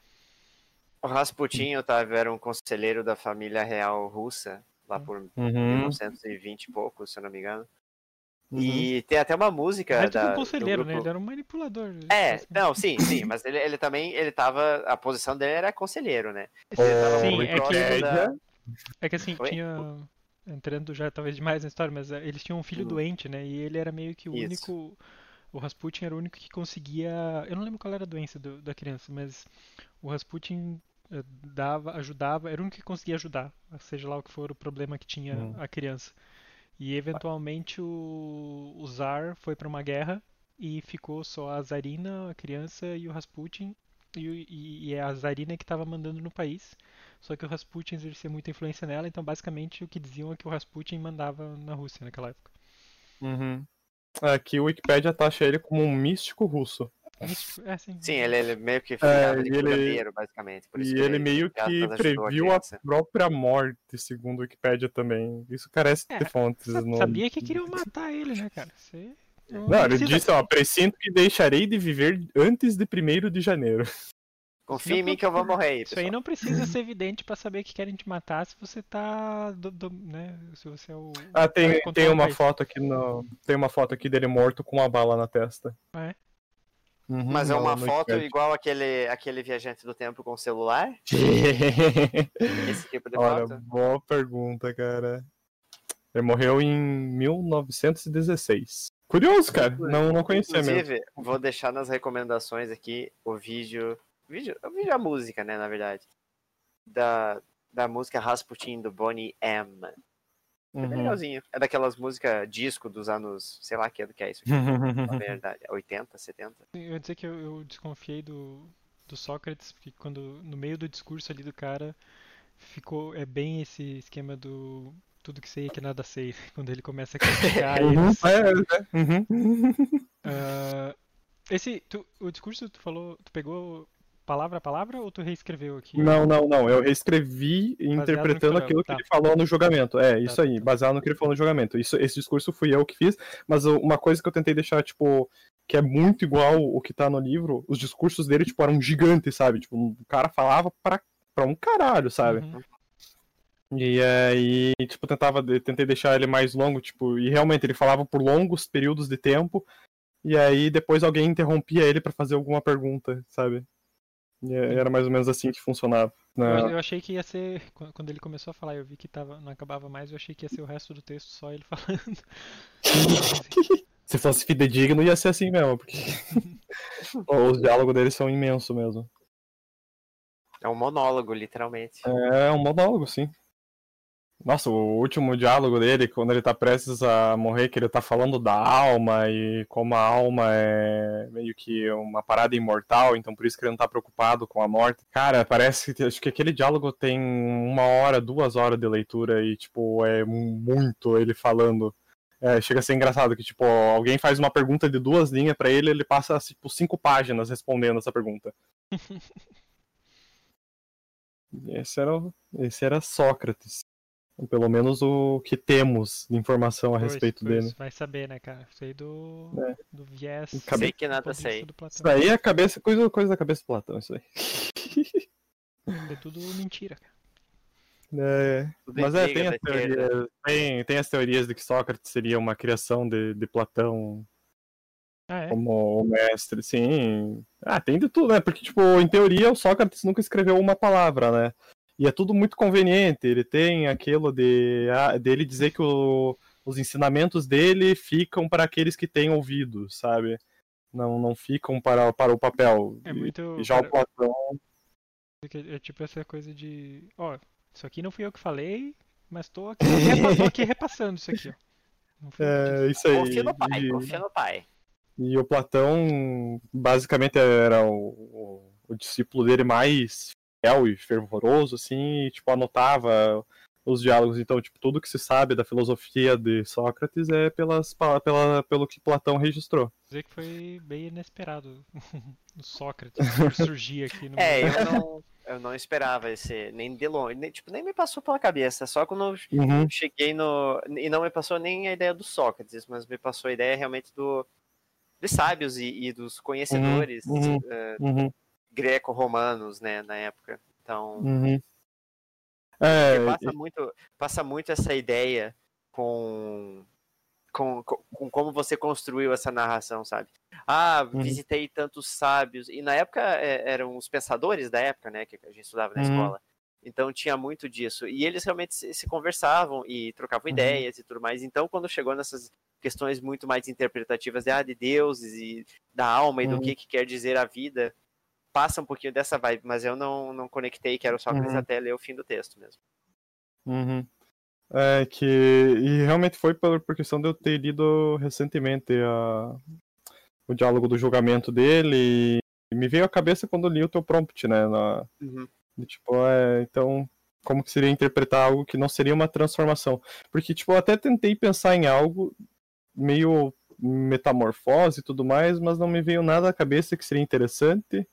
O Rasputin, Otávio, era um conselheiro da família real russa, lá por uhum. 1920 e pouco, se eu não me engano. Uhum. E tem até uma música. Mas da, um conselheiro, né? Ele era um manipulador. É, assim. não, sim, sim, mas ele, ele também, ele tava. A posição dele era conselheiro, né? sim, é que, da... é que assim, Oi? tinha. Entrando já talvez demais na história, mas eh, eles tinham um filho uhum. doente, né? E ele era meio que o Isso. único. O Rasputin era o único que conseguia. Eu não lembro qual era a doença do, da criança, mas o Rasputin eh, dava, ajudava, era o único que conseguia ajudar, seja lá o que for o problema que tinha hum. a criança. E eventualmente o, o Zar foi para uma guerra e ficou só a Zarina, a criança e o Rasputin. E, e, e é a Zarina que estava mandando no país. Só que o Rasputin exercia muita influência nela, então basicamente o que diziam é que o Rasputin mandava na Rússia naquela época. Uhum. Aqui o Wikipedia taxa ele como um místico russo. É, sim. sim, ele, ele meio que foi é, de ele, basicamente. e ele, ele, meio que previu a, a, própria morte, segundo o Wikipedia também. Isso carece é, de fontes. Não... Sabia que queriam matar ele, né, cara? Você... Não, não ele disse, ó, presinto que deixarei de viver antes de 1 de janeiro. Confia em mim que eu vou morrer. Isso aí não precisa ser evidente para saber que querem te matar se você tá. Do, do, né? Se você é o. Ah, tem, tem uma foto aqui no. Tem uma foto aqui dele morto com uma bala na testa. Ah, é? Uhum, Mas é uma foto igual aquele, aquele viajante do tempo com celular? Esse tipo de Olha, foto? Boa pergunta, cara. Ele morreu em 1916. Curioso, cara. Não, não conhecia Inclusive, mesmo. vou deixar nas recomendações aqui o vídeo. vídeo o vídeo a música, né, na verdade. Da, da música Rasputin do Bonnie M. É uhum. legalzinho. É daquelas músicas disco dos anos, sei lá que ano que é isso aqui. na verdade, 80, 70. Eu ia dizer que eu, eu, desconfiei do, do Sócrates, porque quando no meio do discurso ali do cara ficou é bem esse esquema do tudo que sei é que nada sei, quando ele começa a criticar uhum. eles. É, é. Uhum. Uh, esse, tu, o discurso tu falou, tu pegou palavra a palavra ou tu reescreveu aqui? Não, não, não. Eu reescrevi baseado interpretando aquilo que tá. ele falou no julgamento. É, isso tá, aí, baseado no que ele falou no julgamento. Isso, esse discurso fui eu que fiz, mas uma coisa que eu tentei deixar, tipo, que é muito igual o que tá no livro, os discursos dele, tipo, eram gigantes, sabe? Tipo, o cara falava pra, pra um caralho, sabe? Uhum. E aí, tipo, tentava, tentei deixar ele mais longo, tipo, e realmente ele falava por longos períodos de tempo, e aí depois alguém interrompia ele para fazer alguma pergunta, sabe? E é, era mais ou menos assim que funcionava. Eu, Não. eu achei que ia ser. qu- Quando ele começou a falar, eu vi que tava, não acabava mais, eu achei que ia ser o resto do texto só ele falando. Se fosse fidedigno, ia ser assim mesmo, porque os diálogos deles são imensos mesmo. É um monólogo, literalmente. É um monólogo, sim. Nossa, o último diálogo dele, quando ele tá prestes a morrer, que ele tá falando da alma e como a alma é meio que uma parada imortal, então por isso que ele não tá preocupado com a morte. Cara, parece que acho que aquele diálogo tem uma hora, duas horas de leitura e, tipo, é muito ele falando. É, chega a ser engraçado que, tipo, alguém faz uma pergunta de duas linhas pra ele, ele passa, tipo, cinco páginas respondendo essa pergunta. Esse era, esse era Sócrates. Pelo menos o que temos de informação a Pois, respeito pois, dele. Vai saber, né, cara? Sei do, É. do viés. Sei que nada sei. Isso daí é cabeça, coisa, coisa da cabeça do Platão, isso aí. É tudo mentira, cara. É, Tudo mas é, tem as, teorias, tem, tem as teorias de que Sócrates seria uma criação de, de Platão Ah, é? como o mestre, sim. Ah, tem de tudo, né? Porque, tipo, em teoria, o Sócrates nunca escreveu uma palavra, né? E é tudo muito conveniente. Ele tem aquilo de ah, dele dizer que o- os ensinamentos dele ficam para aqueles que têm ouvido, sabe? Não, não ficam para, para o papel. É muito. e já o cara, Platão. é, é tipo essa coisa de. Ó, isso aqui não fui eu que falei, mas tô aqui, tô aqui repassando isso aqui. É, isso aí. Confia no pai, E- confia no pai. E o Platão, basicamente, era o, o, o discípulo dele mais fiel e fervoroso, assim, e, tipo, anotava os diálogos. Então, tipo, tudo que se sabe da filosofia de Sócrates é pelas, pela, pelo que Platão registrou. dizer que foi bem inesperado o Sócrates surgir aqui no É, eu não, eu não esperava esse, nem de longe, nem, tipo, nem me passou pela cabeça, só quando eu Uhum. cheguei no, e não me passou nem a ideia do Sócrates, mas me passou a ideia realmente do, dos sábios e, e dos conhecedores uhum. eh, Uhum. Greco-romanos, né, na época. Então, Uhum. É, passa muito, passa muito essa ideia com, com, com, com como você construiu essa narração, sabe? Ah, Uhum. visitei tantos sábios. E na época é, eram os pensadores da época, né? Que a gente estudava na Uhum. escola. Então tinha muito disso. E eles realmente se, se conversavam e trocavam Uhum. ideias e tudo mais. Então, quando chegou nessas questões muito mais interpretativas de, ah, de deuses e da alma e do Uhum. que, que quer dizer a vida, passa um pouquinho dessa vibe, mas eu não, não conectei que era o Sócrates Uhum. até ler o fim do texto mesmo. Uhum. É que. E realmente foi por, por questão de eu ter lido recentemente a, o diálogo do julgamento dele. E me veio à cabeça quando eu li o teu prompt, né? Na, de, tipo, é, então, como que seria interpretar algo que não seria uma transformação? Porque, tipo, eu até tentei pensar em algo meio metamorfose e tudo mais, mas não me veio nada à cabeça que seria interessante.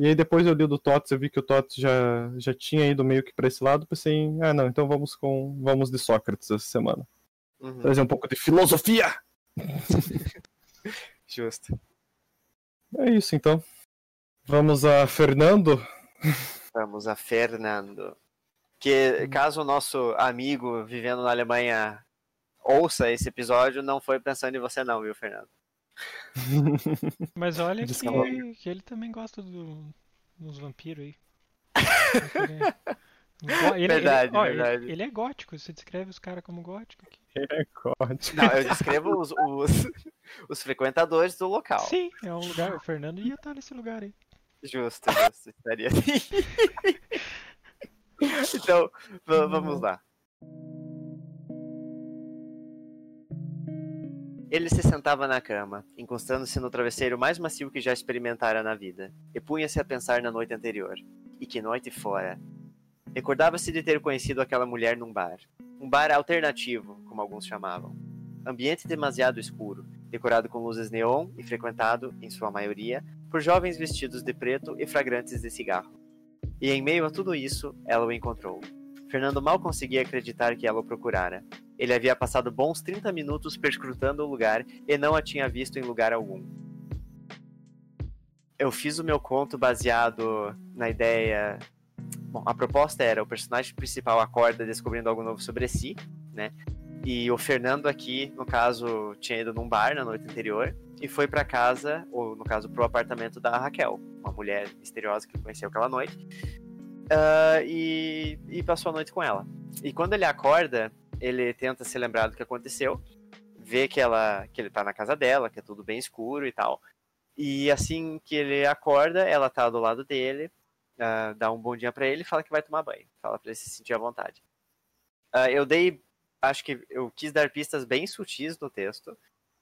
E aí depois eu li o do Tots, eu vi que o Tots já, já tinha ido meio que pra esse lado, pensei, ah não, então vamos com vamos de Sócrates essa semana. Uhum, Trazer um pouco de filosofia! Justo. É isso então. Vamos a Fernando. Vamos a Fernando. Que caso o nosso amigo vivendo na Alemanha ouça esse episódio, não foi pensando em você não, viu, Fernando? Mas olha que, que ele também gosta do, dos vampiros aí. Go- Ele, Verdade, ele, ó, ele- verdade. Ele, é gótico, você descreve os caras como gótico. aqui. É corte. Não, eu descrevo os, os, os frequentadores do local. Sim, é um lugar. O Fernando ia estar nesse lugar aí. Justo, justo. Estaria Então, va- vamos lá. Ele se sentava na cama, encostando-se no travesseiro mais macio que já experimentara na vida, e punha-se a pensar na noite anterior. E que noite fora! Recordava-se de ter conhecido aquela mulher num bar. Um bar alternativo, como alguns chamavam. Ambiente demasiado escuro, decorado com luzes neon e frequentado, em sua maioria, por jovens vestidos de preto e fragrantes de cigarro. E em meio a tudo isso, ela o encontrou. Fernando mal conseguia acreditar que ela o procurara. Ele havia passado bons 30 minutos perscrutando o lugar e não a tinha visto em lugar algum. Eu fiz o meu conto baseado na ideia. Bom, a proposta era o personagem principal acorda descobrindo algo novo sobre si, né? E o Fernando aqui, no caso, tinha ido num bar na noite anterior e foi para casa, ou no caso, pro apartamento da Raquel, uma mulher misteriosa que conheceu aquela noite. Uh, e, e passou a noite com ela. E quando ele acorda, ele tenta se lembrar do que aconteceu, vê que ela que ele tá na casa dela, que é tudo bem escuro e tal. E assim que ele acorda, ela tá do lado dele, uh, dá um bom dia para ele e fala que vai tomar banho. Fala para ele se sentir à vontade. Uh, eu dei, acho que eu quis dar pistas bem sutis no texto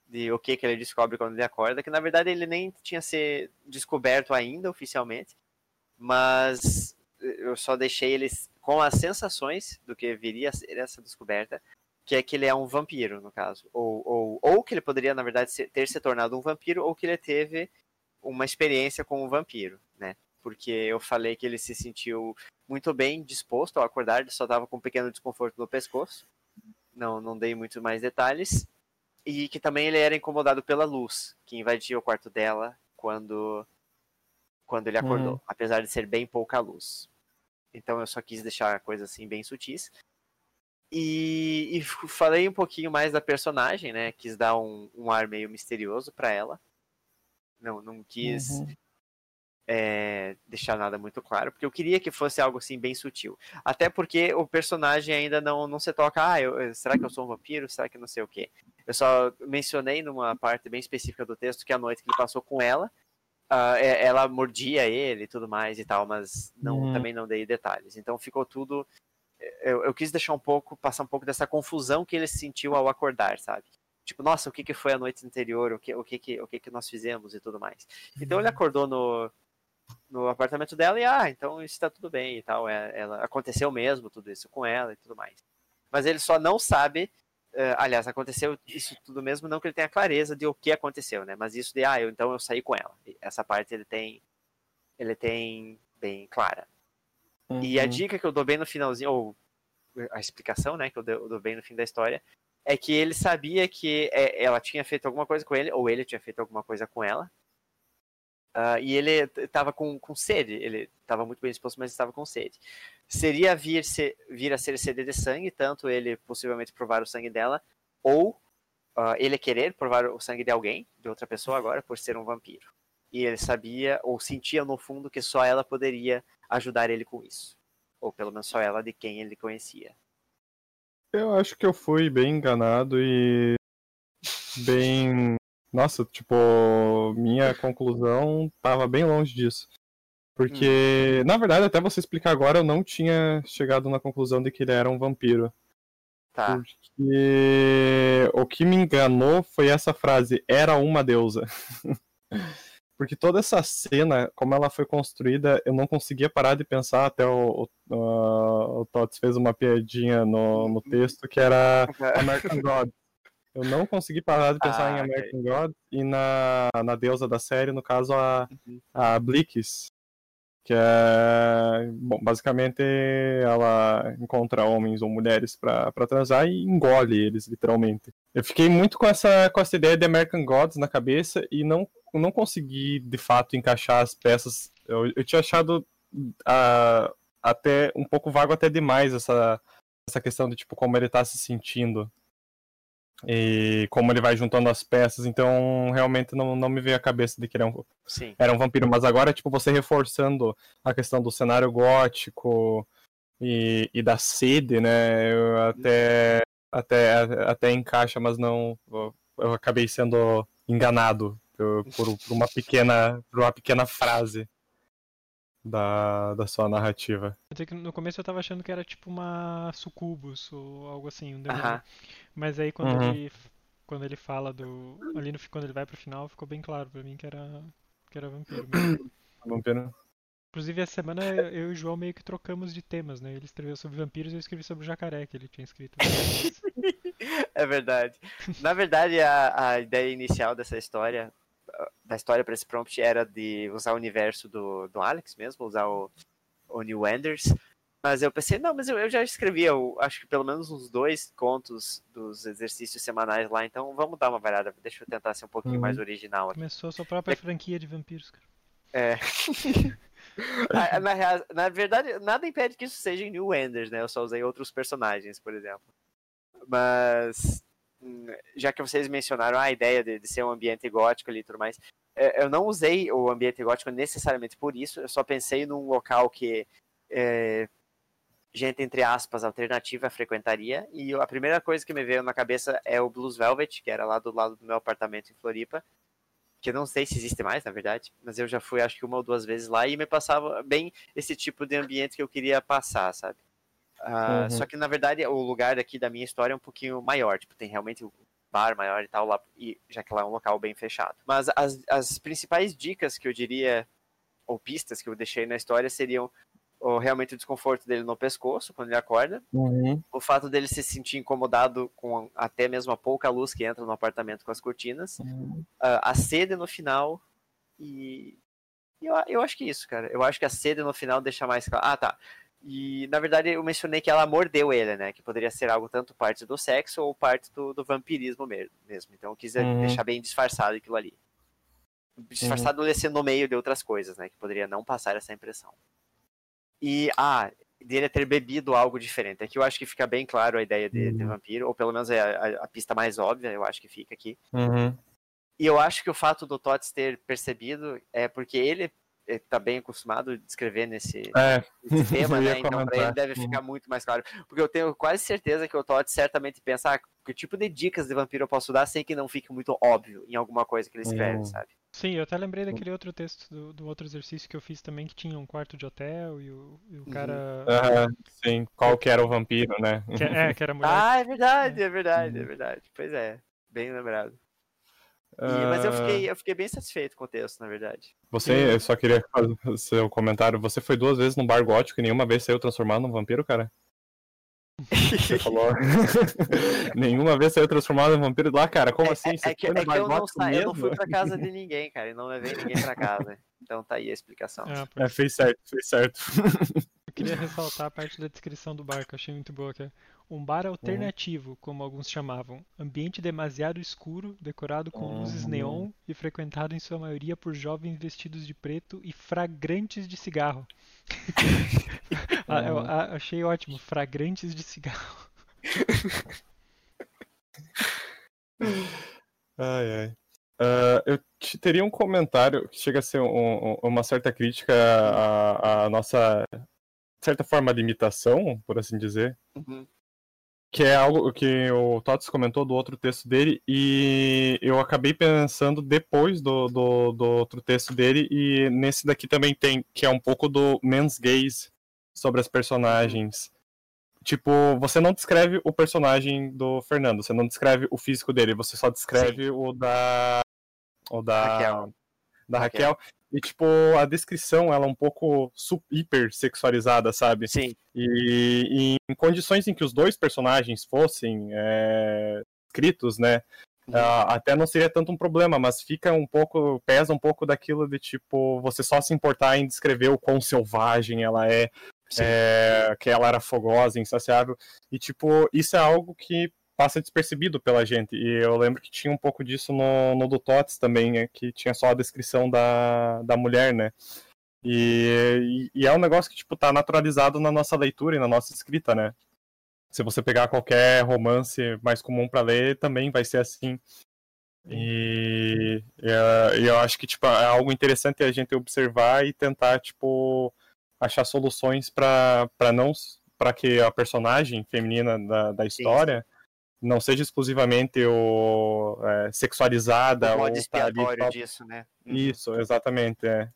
de o que que ele descobre quando ele acorda, que na verdade ele nem tinha ser descoberto ainda oficialmente, mas eu só deixei eles com as sensações do que viria a ser essa descoberta, que é que ele é um vampiro, no caso. Ou, ou, ou que ele poderia, na verdade, ter se tornado um vampiro, ou que ele teve uma experiência com um vampiro, né? Porque eu falei que ele se sentiu muito bem disposto ao acordar, só estava com um pequeno desconforto no pescoço. Não, não dei muito mais detalhes. E que também ele era incomodado pela luz que invadia o quarto dela quando quando ele acordou, uhum. apesar de ser bem pouca luz. Então eu só quis deixar a coisa assim bem sutis. E, e, falei um pouquinho mais da personagem, né? Quis dar um, um ar meio misterioso para ela. Não, não quis uhum. é, deixar nada muito claro, porque eu queria que fosse algo assim bem sutil. Até porque o personagem ainda não, não se toca, ah, eu, será que eu sou um vampiro? Será que não sei o quê? Eu só mencionei numa parte bem específica do texto que a noite que ele passou com ela, uh, ela mordia ele e tudo mais e tal, mas não, uhum. também não dei detalhes. Então ficou tudo eu, eu, quis deixar um pouco, passar um pouco dessa confusão que ele sentiu ao acordar, sabe? Tipo, nossa, o que, que foi a noite anterior, o que, o, que, que, o que, que nós fizemos e tudo mais. Então ele uhum. acordou no, no apartamento dela e, ah, então isso tá tudo bem e tal. É, ela, aconteceu mesmo tudo isso com ela e tudo mais. Mas ele só não sabe, aliás, aconteceu isso tudo mesmo, não que ele tenha clareza de o que aconteceu, né? Mas isso de, ah, eu, então eu saí com ela. Essa parte ele tem, ele tem bem clara. Uhum. E a uhum. dica que eu dou bem no finalzinho, ou a explicação, né, que eu dou bem no fim da história, é que ele sabia que é, ela tinha feito alguma coisa com ele, ou ele tinha feito alguma coisa com ela. Uh, e ele estava com, com sede, ele estava muito bem disposto, mas estava com sede. Seria vir, ser, vir a ser sede de sangue, tanto ele possivelmente provar o sangue dela, ou uh, ele querer provar o sangue de alguém, de outra pessoa agora, por ser um vampiro. E ele sabia, ou sentia no fundo, que só ela poderia ajudar ele com isso. Ou pelo menos só ela de quem ele conhecia. Eu acho que eu fui bem enganado e bem. Nossa, tipo, minha conclusão tava bem longe disso. Porque, hum. na verdade, até você explicar agora, eu não tinha chegado na conclusão de que ele era um vampiro. Tá. Porque o que me enganou foi essa frase: era uma deusa. Porque toda essa cena, como ela foi construída, eu não conseguia parar de pensar, até o, o, o Tots fez uma piadinha no, no texto, que era American God. Eu não consegui parar de pensar ah, em American okay. God e na, na deusa da série, no caso a, uhum. a Blix, que é, bom, basicamente ela encontra homens ou mulheres para transar e engole eles, literalmente. Eu fiquei muito com essa, com essa ideia de American Gods na cabeça e não, não consegui, de fato, encaixar as peças. Eu, eu tinha achado uh, até um pouco vago até demais essa, essa questão de, tipo, como ele tá se sentindo e como ele vai juntando as peças, então realmente não, não me veio a cabeça de que era um, Sim. era um vampiro, mas agora, tipo, você reforçando a questão do cenário gótico e, e da sede, né, eu até, até, até encaixa, mas não, eu acabei sendo enganado por, por, por uma, pequena, por uma pequena frase da, da sua narrativa. No começo eu tava achando que era tipo uma sucubus ou algo assim, um demônio. Uh -huh. Mas aí quando uhum. ele quando ele fala do ali no quando ele vai pro final, ficou bem claro para mim que era que era vampiro mesmo. Vampiro. Inclusive essa semana eu e o João meio que trocamos de temas, né? Ele escreveu sobre vampiros e eu escrevi sobre o jacaré que ele tinha escrito. é verdade. Na verdade, a, a ideia inicial dessa história da história para esse prompt era de usar o universo do, do Alex mesmo, usar o, o New Enders. Mas eu pensei, não, mas eu, eu já escrevi, eu acho que pelo menos uns dois contos dos exercícios semanais lá, então vamos dar uma variada. Deixa eu tentar ser um pouquinho uhum. mais original aqui. Começou a sua própria é... franquia de vampiros, cara. É. na, na, na, verdade, nada impede que isso seja em New Enders, né? Eu só usei outros personagens, por exemplo. Mas já que vocês mencionaram a ideia de, de ser um ambiente gótico ali e tudo mais, é, eu não usei o ambiente gótico necessariamente por isso, eu só pensei num local que é, gente, entre aspas, alternativa frequentaria. E a primeira coisa que me veio na cabeça é o Blues Velvet, que era lá do lado do meu apartamento em Floripa. Que eu não sei se existe mais, na verdade, mas eu já fui acho que uma ou duas vezes lá e me passava bem esse tipo de ambiente que eu queria passar, sabe? Uh, uhum. Só que na verdade o lugar aqui da minha história é um pouquinho maior, tipo, tem realmente um bar maior e tal lá, e, já que lá é um local bem fechado. Mas as, as principais dicas que eu diria, ou pistas que eu deixei na história seriam o, realmente o desconforto dele no pescoço quando ele acorda, uhum. o fato dele se sentir incomodado com até mesmo a pouca luz que entra no apartamento com as cortinas, uhum. uh, a sede no final e eu, eu acho que isso, cara. Eu acho que a sede no final deixa mais claro. Ah, tá. E na verdade eu mencionei que ela mordeu ele, né? Que poderia ser algo tanto parte do sexo ou parte do, do vampirismo mesmo. Então eu quis uhum. deixar bem disfarçado aquilo ali. Disfarçado uhum. ser no meio de outras coisas, né? Que poderia não passar essa impressão. E, ah, dele ter bebido algo diferente. Aqui eu acho que fica bem claro a ideia de, de uhum. vampiro, ou pelo menos é a, a, pista mais óbvia, eu acho que fica aqui. Uhum. E eu acho que o fato do Tots ter percebido é porque ele está bem acostumado a descrever nesse, é. nesse tema, né? Então para ele deve ficar muito mais claro. Porque eu tenho quase certeza que o Todd certamente pensa ah, que tipo de dicas de vampiro eu posso dar sem que não fique muito óbvio em alguma coisa que ele escreve, sabe? Sim, eu até lembrei daquele outro texto do, do, outro exercício que eu fiz também, que tinha um quarto de hotel e o, e o uhum. cara. Uhum, sim, qual que era o vampiro, né? Que, é, que era mulher. Ah, é verdade, é verdade, é verdade. Pois é, bem lembrado. E, mas eu fiquei, eu fiquei bem satisfeito com o texto, na verdade. Você, eu só queria fazer seu comentário. Você foi duas vezes num bar gótico e nenhuma vez saiu transformado num vampiro, cara? Você falou. Nenhuma vez saiu transformado em vampiro lá, cara. Como é, assim? Você é, que, é que eu não saí, eu não fui pra casa de ninguém, cara. E não levei ninguém pra casa. Então tá aí a explicação. É, é fez certo, fez certo. Eu queria ressaltar a parte da descrição do bar, que eu achei muito boa, que é um bar alternativo, uhum. como alguns chamavam. Ambiente demasiado escuro, decorado com uhum. luzes neon e frequentado em sua maioria por jovens vestidos de preto e fragrantes de cigarro. ah, eu, ah, achei ótimo, fragrantes de cigarro. ai, ai. Uh, eu teria um comentário que chega a ser um, um, uma certa crítica à, à nossa certa forma de imitação, por assim dizer. Uhum que é algo que o Tots comentou do outro texto dele, e eu acabei pensando depois do, do, do, outro texto dele, e nesse daqui também tem, que é um pouco do men's gaze sobre as personagens. Tipo, você não descreve o personagem do Fernando, você não descreve o físico dele, você só descreve Sim. o da. O da. Raquel. Da Raquel. Raquel. E, tipo, a descrição, ela é um pouco hiper sexualizada, sabe? Sim. E, e em condições em que os dois personagens fossem é, escritos, né? Uhum. Uh, até não seria tanto um problema, mas fica um pouco, pesa um pouco daquilo de, tipo, você só se importar em descrever o quão selvagem ela é, é que ela era fogosa, insaciável. E, tipo, isso é algo que passa despercebido pela gente. E eu lembro que tinha um pouco disso no, no do Tots também, né, que tinha só a descrição da, da mulher, né? E, e, e, é um negócio que, tipo, tá naturalizado na nossa leitura e na nossa escrita, né? Se você pegar qualquer romance mais comum para ler, também vai ser assim. E, e, eu acho que, tipo, é algo interessante a gente observar e tentar, tipo, achar soluções para não para que a personagem feminina da, da história Sim não seja exclusivamente o é, sexualizada. O modo tá expiatório tá disso, né? Uhum. Isso, exatamente, é.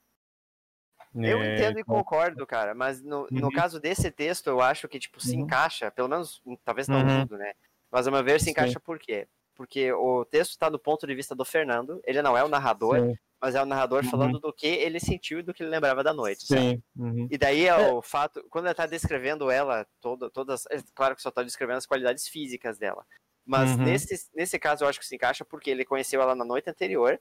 Eu é, entendo e concordo, cara, mas no, uhum. no caso desse texto, eu acho que, tipo, se uhum. encaixa, pelo menos, talvez não uhum. tudo, né? Mas, a meu ver, se encaixa Sim. por quê? Porque o texto está do ponto de vista do Fernando, ele não é o narrador, Sim. Mas é o narrador uhum. falando do que ele sentiu e do que ele lembrava da noite, Sim. Uhum. E daí é o fato, quando ele está descrevendo ela, toda, todas, é claro que só está descrevendo as qualidades físicas dela, mas uhum. nesse, nesse caso eu acho que se encaixa porque ele conheceu ela na noite anterior,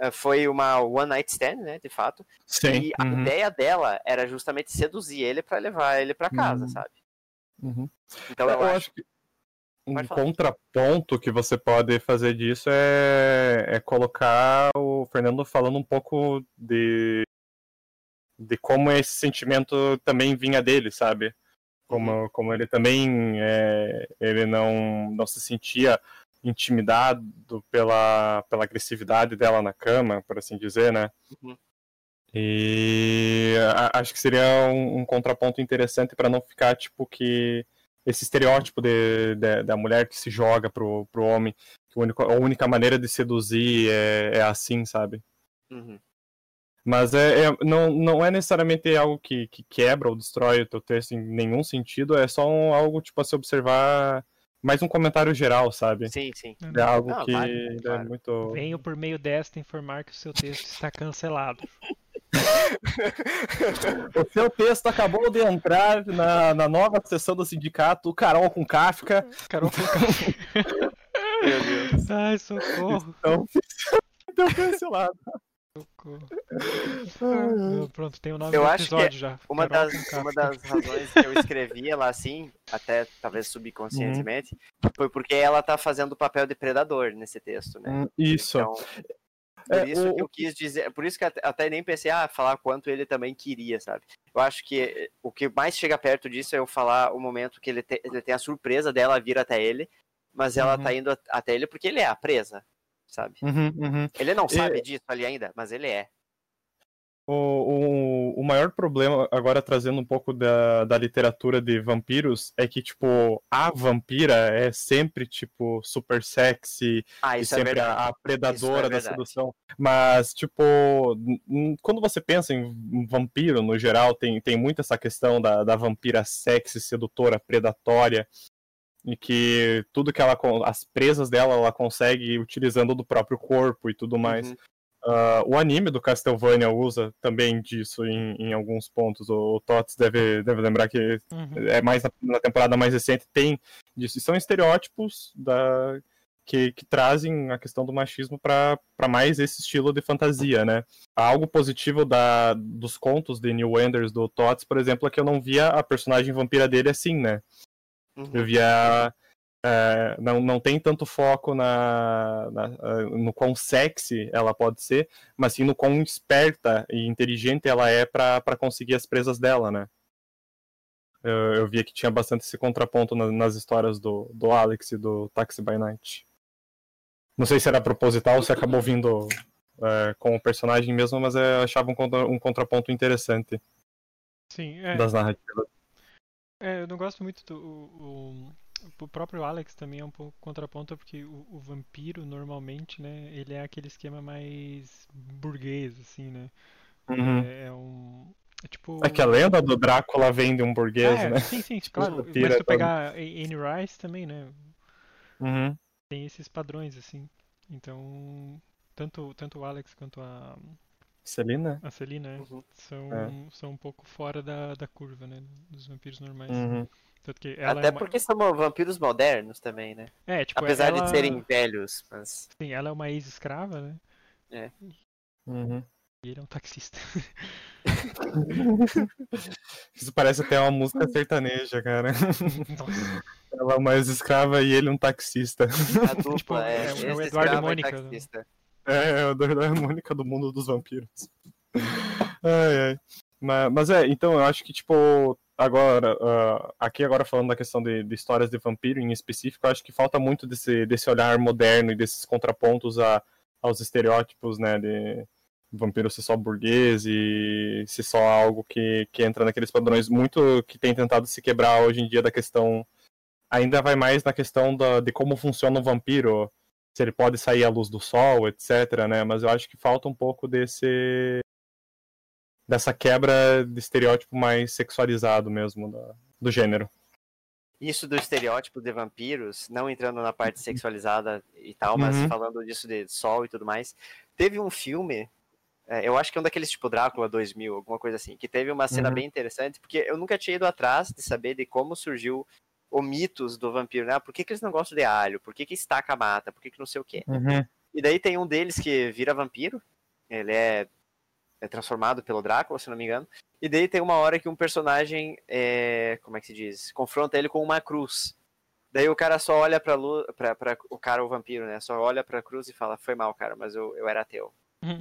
eh, foi uma one night stand, né, de fato. Sim. E a uhum. ideia dela era justamente seduzir ele para levar ele para casa, uhum. sabe? Uhum. Então eu, eu acho... acho que um contraponto que você pode fazer disso é, é colocar o Fernando falando um pouco de, de como esse sentimento também vinha dele, sabe? Como, uhum. como ele também é, ele não, não se sentia intimidado pela, pela agressividade dela na cama, por assim dizer, né? Uhum. E a- acho que seria um, um contraponto interessante para não ficar tipo que esse estereótipo de, de- da mulher que se joga pro, pro homem, que a única maneira de seduzir é, é assim, sabe? Uhum. Mas é, é- não, não é necessariamente algo que, que quebra ou destrói o teu texto em nenhum sentido, é só um- algo tipo a se observar, mais um comentário geral, sabe? Sim, sim. É algo Não, que claro, é claro. muito. Venho por meio desta informar que o seu texto está cancelado. O seu texto acabou de entrar na, na nova sessão do sindicato, o Carol com Kafka. Carol Meu Deus. Ai, socorro, Então, então cancelado. socorro. Ah, Pronto, tem o nome Eu do acho que episódio já. Uma Carol das, com uma Kafka. das razões que eu escrevi ela assim, até talvez subconscientemente, foi porque ela tá fazendo o papel de predador nesse texto, né? Hum, Isso. Então, por É, isso o- que eu quis dizer, por isso que até, nem pensei, ah, falar quanto ele também queria, sabe? Eu acho que o que mais chega perto disso é eu falar o momento que ele, te- ele tem a surpresa dela vir até ele, mas ela Uhum. tá indo até ele porque ele é a presa, sabe? Uhum, uhum. Ele não E- sabe disso ali ainda, mas ele é. O, o, o maior problema, agora trazendo um pouco da, da literatura de vampiros, é que, tipo, a vampira é sempre, tipo, super sexy Ah, e é sempre verdade. a, a predadora da verdade. sedução. Mas, tipo, quando você pensa em vampiro, no geral, tem, tem muito essa questão da, da vampira sexy, sedutora, predatória, e que tudo que ela, as presas dela, ela consegue utilizando do próprio corpo e tudo mais. Uhum. Ah, o anime do Castlevania usa também disso em, em alguns pontos. O, o Tots deve, deve lembrar que Uhum. é mais na, na temporada mais recente tem disso. E são estereótipos da, que, que trazem a questão do machismo para mais esse estilo de fantasia, né? Algo positivo da, dos contos de New Enders do Tots, por exemplo, é que eu não via a personagem vampira dele assim, né? Uhum. Eu via. É, não, não tem tanto foco na, na- ah, no quão sexy ela pode ser, mas sim no quão esperta e inteligente ela é pra pra conseguir as presas dela, né? Eu, eu via que tinha bastante esse contraponto na- nas histórias do, do Alex e do Taxi by Night. Não sei se era proposital ou se acabou vindo é, com o personagem mesmo, mas eu achava um, contra- um contraponto interessante Sim, é, das narrativas. é, eu não gosto muito do. O, o, próprio Alex também é um pouco contraponto, porque o, o vampiro, normalmente, né, ele é aquele esquema mais burguês, assim, né? Uhum. É, é um. É tipo. É que a lenda do Drácula vem de um burguês, É, né? sim, sim, claro. vampiro Mas é se tu pegar Anne Rice também, né? Uhum. Tem esses padrões, assim. Então, tanto, tanto o Alex quanto a, Celina? a Celina né, Uhum. são, É. são um pouco fora da, da curva, né? Dos vampiros normais. Uhum. Tanto que ela Até é uma... porque são vampiros modernos também, né? É, tipo, Apesar ela... de serem velhos, mas. Sim, ela é uma ex-escrava, né? Uhum. E ele é um taxista. Isso parece até uma música sertaneja, cara. Nossa, Ela é uma ex-escrava e ele um taxista. A dupla Tipo, é, é o- é Eduardo e Mônica, taxista. É, é o da harmônica do mundo dos vampiros. Ai, ai. Mas, mas é, então eu acho que, tipo, agora, ah, aqui agora falando da questão de, de histórias de vampiro em específico, acho que falta muito desse, desse olhar moderno e desses contrapontos a, aos estereótipos, né, de vampiro ser só burguês e ser só algo que, que entra naqueles padrões muito que tem tentado se quebrar hoje em dia da questão, ainda vai mais na questão da, de como funciona o vampiro, se ele pode sair à luz do sol, etc, né, mas eu acho que falta um pouco desse dessa quebra de estereótipo mais sexualizado mesmo da- do gênero. Isso do estereótipo de vampiros, não entrando na parte sexualizada e tal, mas Uhum. falando disso de sol e tudo mais. Teve um filme, é, eu acho que é um daqueles tipo Drácula 2000, alguma coisa assim, que teve uma cena Uhum. bem interessante, porque eu nunca tinha ido atrás de saber de como surgiu o mitos do vampiro, né? Por que, que eles não gostam de alho? Por que, que estaca a mata? Por que, que não sei o quê? E daí tem um deles que vira vampiro. Ele é, é transformado pelo Drácula, se não me engano. E daí tem uma hora que um personagem, é, como é que se diz? Confronta ele com uma cruz. Daí o cara só olha pra, lu, pra, pra o cara, o vampiro, né? Só olha pra cruz e fala, foi mal, cara, mas eu, eu era ateu.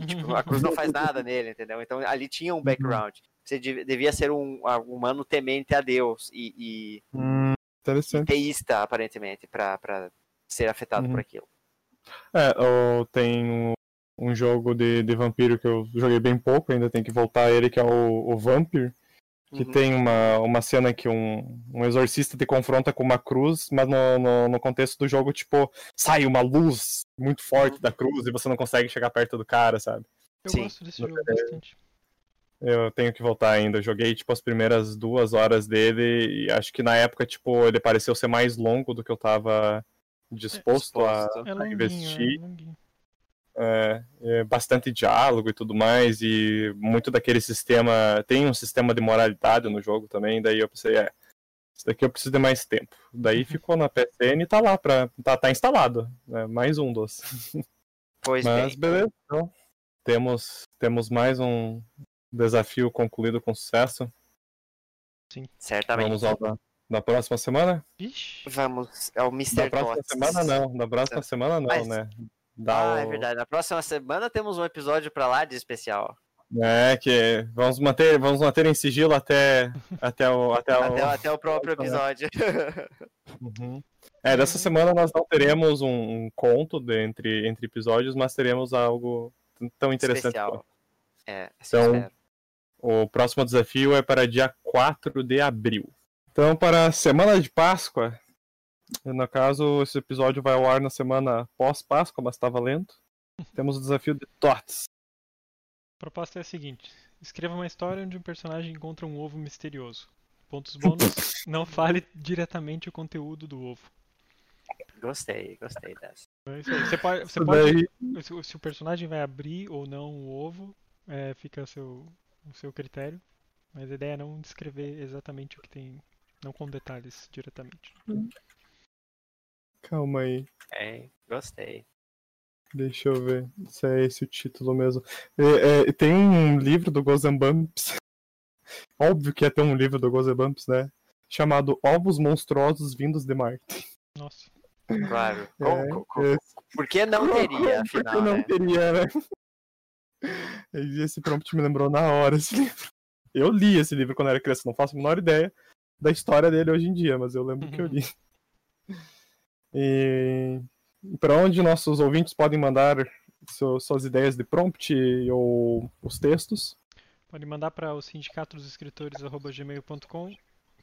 Tipo, a cruz não faz nada nele, entendeu? Então ali tinha um background. Você dev- devia ser um, um humano temente a Deus e, e Hum, interessante. teísta, aparentemente, pra, pra ser afetado Uhum. por aquilo. É, ou tem um, jogo de, de vampiro que eu joguei bem pouco, ainda tem que voltar a ele, que é o, o Vampire. Que Uhum. tem uma, uma cena que um, um exorcista te confronta com uma cruz, mas no, no, no contexto do jogo, tipo, sai uma luz muito forte da cruz e você não consegue chegar perto do cara, sabe? Eu Sim. gosto desse jogo bastante. Eu tenho que voltar ainda. Eu joguei, tipo, as primeiras duas horas dele e acho que na época, tipo, ele pareceu ser mais longo do que eu tava disposto, disposto. a, É a investir. é longuinho. É, é bastante diálogo e tudo mais, e muito daquele sistema. Tem um sistema de moralidade no jogo também, daí eu pensei, é, isso daqui eu preciso de mais tempo. Daí ficou na PSN e tá lá, pra, tá, tá instalado. Né, mais um dos. Pois Mas bem. beleza, então. Temos, temos mais um desafio concluído com sucesso. Certamente. Vamos ao da, da próxima semana? Vixe. Vamos ao Da Mr. próxima Tots. semana não, da próxima semana não, né? Dá Ah, é o- verdade. Na próxima semana temos um episódio pra lá de especial. É, que vamos manter, vamos manter em sigilo até, até o. Até o... Até, até o próprio episódio. Uhum. É, dessa semana nós não teremos um, um conto de, entre, entre episódios, mas teremos algo tão interessante. especial. É, assim Então, espero. O próximo desafio é para dia 4 de abril. Então, para a semana de Páscoa, no caso, esse episódio vai ao ar na semana pós-Páscoa, mas tá valendo. Temos o desafio de TOTS. A proposta é a seguinte: escreva uma história onde um personagem encontra um ovo misterioso. Pontos bônus: não fale diretamente o conteúdo do ovo. Gostei, gostei dessa. É isso aí. Você pode, você pode daí- se, se o personagem vai abrir ou não o ovo, é, fica a seu, o seu critério. Mas a ideia é não descrever exatamente o que tem, não com detalhes diretamente. Calma aí. É, gostei. Deixa eu ver se é esse o título mesmo. É, é, tem um livro do and Bumps. Óbvio que ia ter um livro do and Bumps, né? Chamado Ovos Monstruosos Vindos de Marte. Nossa. Claro. É, Co- co- é, Por que não teria, Por que afinal, não né? teria, né? Esse prompt me lembrou na hora esse livro. Eu li esse livro quando era criança, não faço a menor ideia da história dele hoje em dia, mas eu lembro que eu li. E para onde nossos ouvintes podem mandar suas ideias de prompt ou os textos? Pode mandar para o sindicato dos escritores@gmail.com.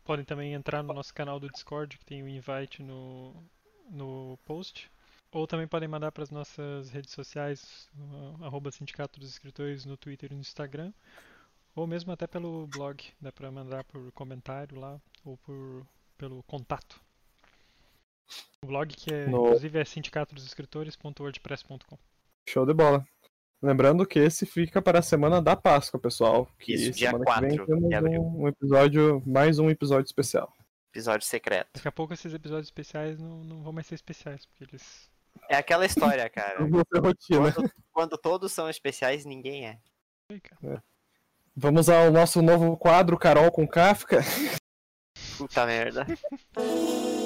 Podem também entrar no nosso canal do Discord, que tem o invite no, no post. Ou também podem mandar para as nossas redes sociais, uh, arroba Sindicato dos Escritores no Twitter e no Instagram. Ou mesmo até pelo blog, dá para mandar por comentário lá, ou por, pelo contato. O blog que é, No- inclusive é sindicatodosescritores.wordpress.com. Show de bola. Lembrando que esse fica para a semana da Páscoa, pessoal. Que Isso, dia semana que vem 4 temos um, um episódio, mais um episódio especial. Episódio secreto. Daqui a pouco esses episódios especiais não, não vão mais ser especiais, porque eles É aquela história, cara. Quando, quando todos são especiais, ninguém é. Cara. Vamos ao nosso novo quadro, Carol com Kafka. Puta merda.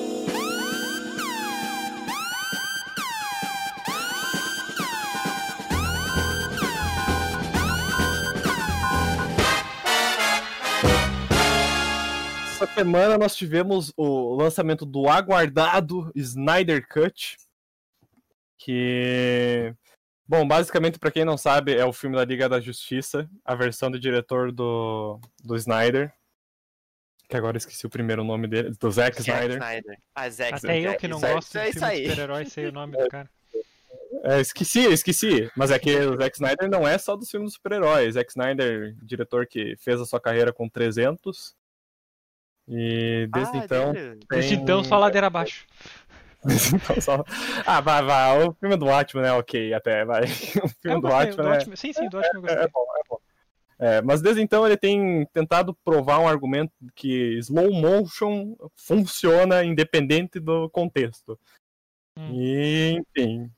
Essa semana nós tivemos o lançamento do aguardado Snyder Cut, que, bom, basicamente para quem não sabe é o filme da Liga da Justiça, a versão do diretor do, do Snyder, que agora eu esqueci o primeiro nome dele, do Zack Zack Snyder. Snyder. Ah, Zack Até eu Snyder. que não Isso aí- gosto é de aí. super-herói sei o nome do cara. É, esqueci, esqueci. Mas é que o Zack Snyder não é só dos filmes dos super-heróis. Zack Snyder, diretor que fez a sua carreira com 300. E desde Ah, então. dele. Desde tem- então, só ladeira abaixo. Desde então só- Ah, vai, vai. O filme do Watchmen é ok, até, vai. O É, filme eu do do é- Sim, sim, do eu é, gostei. é bom, é bom. É, mas desde então ele tem tentado provar um argumento que slow motion funciona independente do contexto. Hum. E, enfim.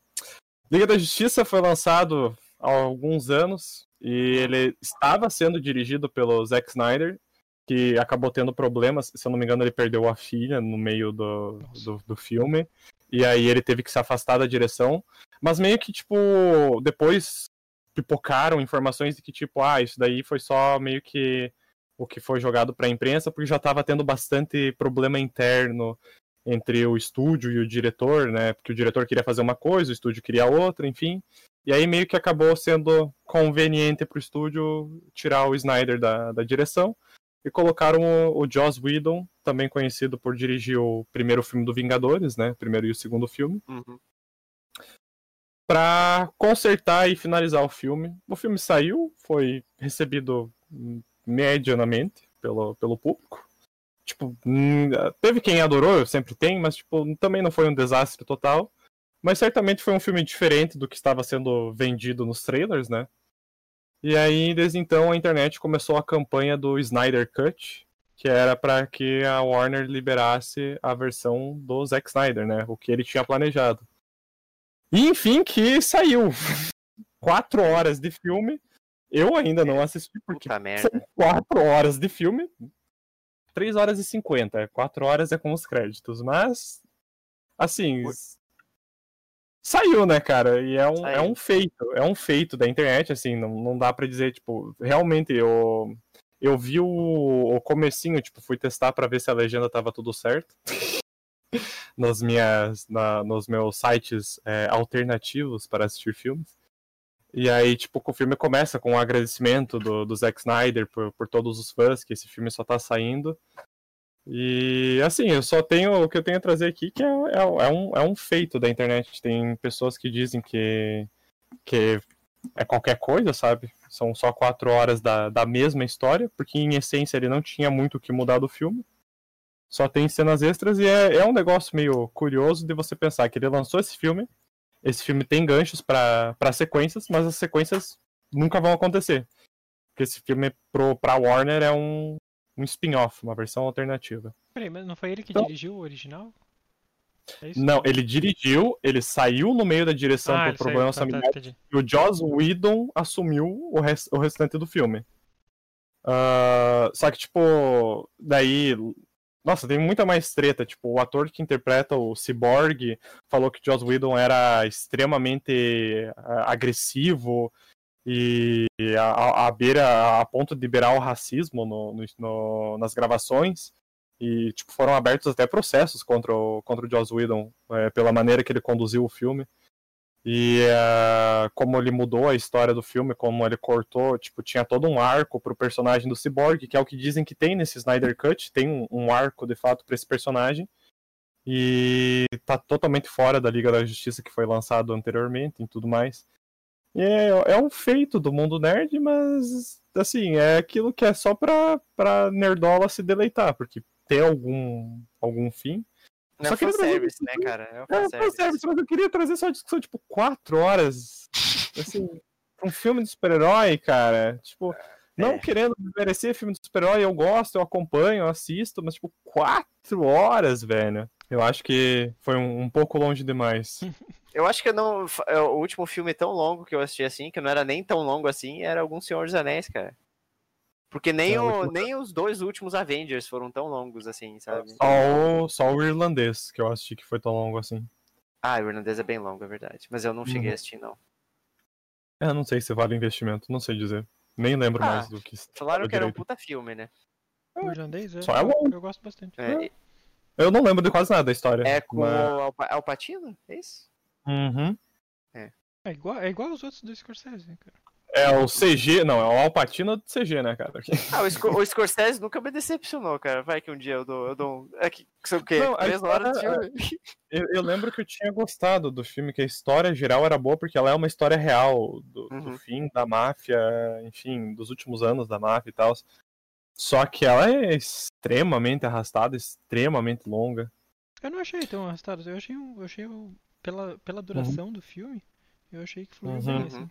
Liga da Justiça foi lançado há alguns anos e ele estava sendo dirigido pelo Zack Snyder, que acabou tendo problemas. Se eu não me engano, ele perdeu a filha no meio do, do, do filme. E aí ele teve que se afastar da direção. Mas meio que, tipo, depois pipocaram informações de que, tipo, ah, isso daí foi só meio que o que foi jogado pra imprensa, porque já tava tendo bastante problema interno entre o estúdio e o diretor, né? Porque o diretor queria fazer uma coisa, o estúdio queria outra, enfim. E aí meio que acabou sendo conveniente para o estúdio tirar o Snyder da, da direção e colocaram o, o Joss Whedon, também conhecido por dirigir o primeiro filme do Vingadores, né? Primeiro e o segundo filme. Uhum. Pra consertar e finalizar o filme. O filme saiu, foi recebido medianamente pelo, pelo público. Tipo, hum, teve quem adorou, sempre tem, mas tipo, também não foi um desastre total. Mas certamente foi um filme diferente do que estava sendo vendido nos trailers, né? E aí, desde então, a internet começou a campanha do Snyder Cut, que era para que a Warner liberasse a versão do Zack Snyder, né? O que ele tinha planejado. E enfim, que saiu. Quatro horas de filme. Eu ainda não assisti, porque Puta merda. são quatro horas de filme. 3 horas e 50. 4 horas é com os créditos. Mas, assim. Saiu, né, cara? E é um, é um feito. É um feito da internet, assim. Não, não dá pra dizer, tipo. Realmente, eu. Eu vi o, o comecinho, tipo, fui testar pra ver se a legenda tava tudo certo. Nas minhas, na, nos meus sites é, alternativos para assistir filmes. E aí, tipo, o filme começa com um agradecimento do, do Zack Snyder por, por todos os fãs, que esse filme só tá saindo. E, assim, eu só tenho, o que eu tenho a trazer aqui, que é, é, é um, é um feito da internet. Tem pessoas que dizem que, que é qualquer coisa, sabe? São só quatro horas da, da mesma história, porque em essência ele não tinha muito o que mudar do filme. Só tem cenas extras e é, é um negócio meio curioso de você pensar que ele lançou esse filme, esse filme tem ganchos pra sequências, mas as sequências nunca vão acontecer. Porque esse filme pro, pra Warner é um, um spin-off, uma versão alternativa. Peraí, mas não foi ele que Então- dirigiu o original? É? Não, ele dirigiu, ele saiu no meio da direção ah, por ele saiu, problemas tá, tá, familiares entendi. e o Joss Whedon assumiu o, res- o restante do filme. Ah, só que, tipo, daí. Nossa, tem muita mais treta. Tipo, o ator que interpreta o Cyborg falou que Joss Whedon era extremamente ah, agressivo e a, a, beira, a ponto de beirar o racismo no, no- no- nas gravações. E, tipo, foram abertos até processos contra o, contra o Joss Whedon eh, pela maneira que ele conduziu o filme. E eh, como ele mudou a história do filme, como ele cortou, tipo, tinha todo um arco pro personagem do Cyborg, que é o que dizem que tem nesse Snyder Cut, tem um, um arco de fato pra esse personagem. E tá totalmente fora da Liga da Justiça que foi lançado anteriormente e tudo mais. É, é um feito do mundo nerd, mas assim, é aquilo que é só pra, pra nerdola se deleitar, porque tem algum, algum fim. Não Só é queria trazer fanservice, isso né, cara? É o É, fanservice. fanservice, mas eu queria trazer só uma discussão, tipo, quatro horas, assim, pra um filme de super-herói, cara. Tipo, não É. querendo merecer filme de super-herói, eu gosto, eu acompanho, eu assisto, mas, tipo, quatro horas, velho. Eu acho que foi um, um pouco longe demais. Eu acho que eu não. é, O último filme tão longo que eu assisti assim, que não era nem tão longo assim, era algum Senhor dos Anéis, cara. Porque nem, É, o o, último- nem os dois últimos Avengers foram tão longos assim, sabe? Só o, só o irlandês que eu assisti que foi tão longo assim. Ah, o irlandês é bem longo, é verdade. Mas eu não cheguei Uhum. a assistir, não. É, não sei se vale investimento, não sei dizer. Nem lembro Ah, mais do que. Falaram que era um puta filme, né? O irlandês, é, Só é eu, bom. eu gosto bastante. É, Eu não lembro de quase nada da história. é com mas- o Alpa- Alpatino? É isso? Uhum. É igual, é igual os outros do Scorsese, né, cara. É o CG, não, é o Alpatino do CG, né, cara? Ah, o, Scor- o Scorsese nunca me decepcionou, cara. Vai que um dia eu dou, eu dou um. É que são o quê? Não, a Três horas de história- filme. Eu, eu lembro que eu tinha gostado do filme, que a história geral era boa, porque ela é uma história real do, do Uhum. fim da máfia, enfim, dos últimos anos da máfia e tal. Só que ela é extremamente arrastada, extremamente longa. Eu não achei tão arrastado. Eu achei, um, eu achei um- pela, pela duração do filme, eu achei que fluiu Uhum. bem, Uhum. assim.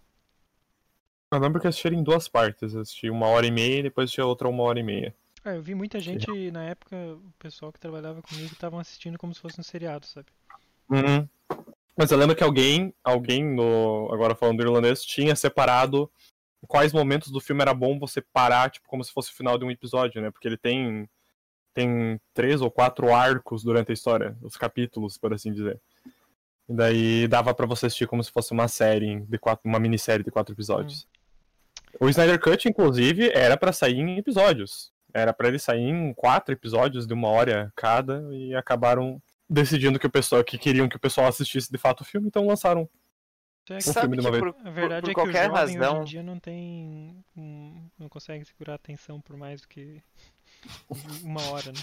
Eu lembro que eu assisti em duas partes. Eu assisti uma hora e meia e depois assisti a outra uma hora e meia. Ah, eu vi muita gente, na época, o pessoal que trabalhava comigo estavam assistindo como se fosse um seriado, sabe? Uhum. Mas eu lembro que alguém, alguém no, agora falando do irlandês, tinha separado quais momentos do filme era bom você parar, tipo, como se fosse o final de um episódio, né? Porque ele tem tem três ou quatro arcos durante a história, os capítulos, por assim dizer. E daí dava pra você assistir como se fosse uma série de quatro, uma minissérie de quatro episódios. O Snyder Cut, inclusive, era pra sair em episódios. Era pra ele sair em quatro episódios de uma hora cada e acabaram decidindo que o pessoal que queriam que o pessoal assistisse de fato o filme, então lançaram É que filme de uma que por, A verdade por é que o qualquer jovem hoje razão- em dia não tem. hum, não consegue segurar a atenção por mais do que uma hora, né?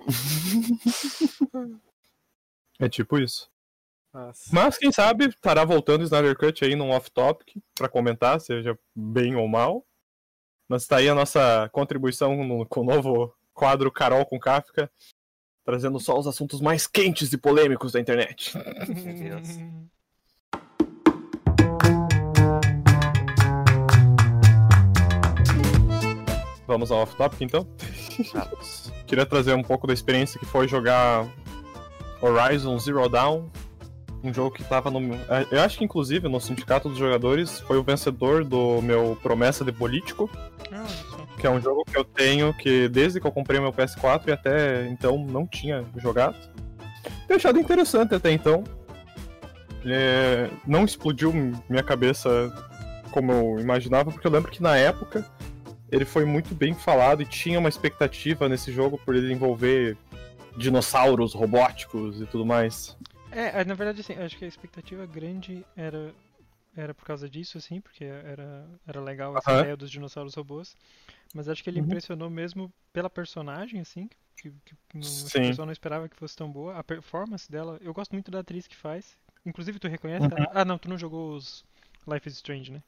É tipo isso. Nossa. Mas quem sabe estará voltando o Snyder Cut aí num off-topic pra comentar, seja bem ou mal. Mas tá aí a nossa contribuição no- com o novo quadro Carol com Kafka, trazendo só os assuntos mais quentes e polêmicos da internet. Deus. Vamos ao off-topic então? Vamos. Queria trazer um pouco da experiência que foi jogar Horizon Zero Dawn, um jogo que tava no. é, Eu acho que inclusive no sindicato dos jogadores foi o vencedor do meu Promessa de Político, Ah, que é um jogo que eu tenho que desde que eu comprei meu PS4 e até então não tinha jogado. Tenho achado interessante até então. É, não explodiu minha cabeça como eu imaginava, porque eu lembro que na época ele foi muito bem falado e tinha uma expectativa nesse jogo por ele envolver dinossauros robóticos e tudo mais. É, na verdade, assim, acho que a expectativa grande era, era por causa disso, assim, porque era, era legal essa ideia dos dinossauros robôs. Mas acho que ele Uhum. impressionou mesmo pela personagem, assim, que, que não, o pessoal não esperava que fosse tão boa. A performance dela, eu gosto muito da atriz que faz. Inclusive, tu reconhece Uhum. ela? Ah, não, tu não jogou os Life is Strange, né?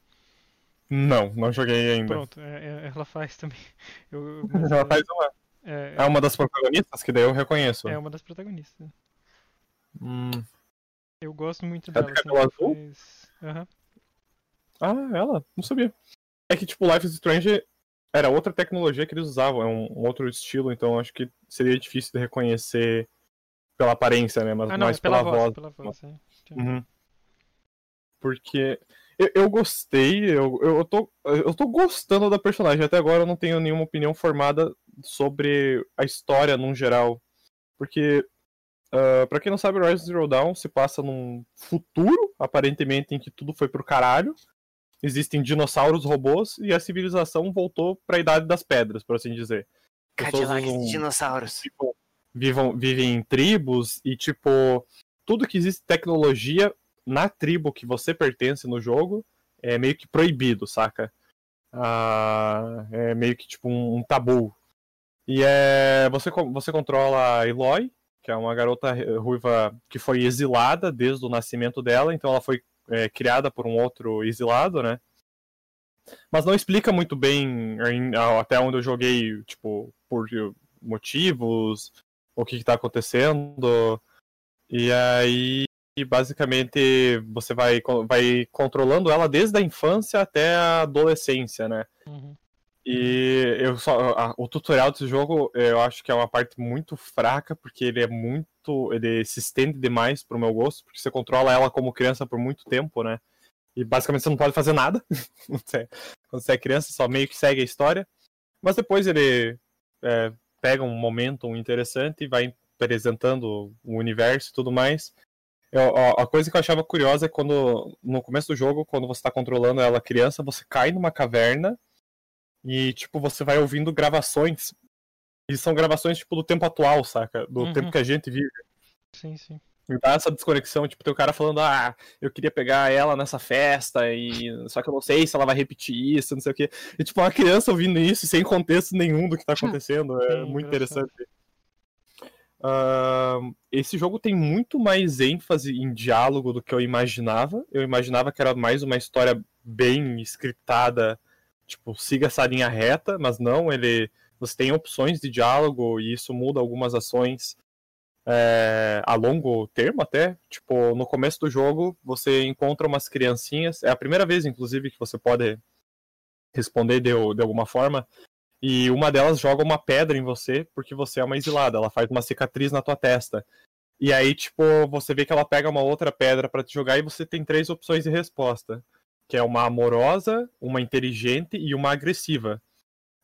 Não, não joguei ainda. Pronto, é- é- ela faz também. Eu, Ela é- faz uma, é, é uma das protagonistas que daí eu reconheço. é uma das protagonistas. Hum. Eu gosto muito É dela. assim, ela azul? faz- Aham. Ah, ela? Não sabia. É que, tipo, Life is Strange era outra tecnologia que eles usavam, é um, um outro estilo, então acho que seria difícil de reconhecer pela aparência, né? Mas Ah, não, mais é pela, pela voz. voz. Pela voz, é. Uhum. Porque eu, eu gostei, eu, eu, tô, eu tô gostando da personagem. Até agora eu não tenho nenhuma opinião formada sobre a história num geral. Porque, uh, pra quem não sabe, Rise Zero Dawn se passa num futuro, aparentemente, em que tudo foi pro caralho. Existem dinossauros robôs e a civilização voltou pra Idade das Pedras, por assim dizer. Cadillacs usam- dinossauros. tipo, vivam, vivem em tribos e, tipo, tudo que existe tecnologia na tribo que você pertence no jogo é meio que proibido, saca? Ah, é meio que tipo um, um tabu. E é. Você, você controla a Eloy, que é uma garota ruiva que foi exilada desde o nascimento dela, então ela foi eh, criada por um outro exilado, né? Mas não explica muito bem em- até onde eu joguei, tipo, por motivos, o que, que tá acontecendo. E aí, basicamente, você vai, vai controlando ela desde a infância até a adolescência, né? Uhum. E eu só, a- o tutorial desse jogo eu acho que é uma parte muito fraca, porque ele é muito. ele se estende demais pro meu gosto, porque você controla ela como criança por muito tempo, né? E basicamente você não pode fazer nada. Quando você é criança, só meio que segue a história. Mas depois ele é, pega um momento interessante e vai apresentando o universo e tudo mais. Eu- a a coisa que eu achava curiosa é quando, no começo do jogo, quando você tá controlando ela criança, você cai numa caverna e, tipo, você vai ouvindo gravações. E são gravações, tipo, do tempo atual, saca? Do Uhum. tempo que a gente vive. Sim, sim. E dá essa desconexão, tipo, tem o cara falando, ah, eu queria pegar ela nessa festa, e só que eu não sei se ela vai repetir isso, não sei o quê. E, tipo, uma criança ouvindo isso sem contexto nenhum do que tá acontecendo. É Sim, muito interessante. Ahn, esse jogo tem muito mais ênfase em diálogo do que eu imaginava. Eu imaginava que era mais uma história bem scriptada, tipo, siga essa linha reta, mas não, ele. Você tem opções de diálogo e isso muda algumas ações é, a longo termo até. Tipo, no começo do jogo, você encontra umas criancinhas. É a primeira vez, inclusive, que você pode responder de, de alguma forma. E uma delas joga uma pedra em você porque você é uma exilada. Ela faz uma cicatriz na tua testa. E aí, tipo, você vê que ela pega uma outra pedra pra te jogar e você tem três opções de resposta. Que é uma amorosa, uma inteligente e uma agressiva.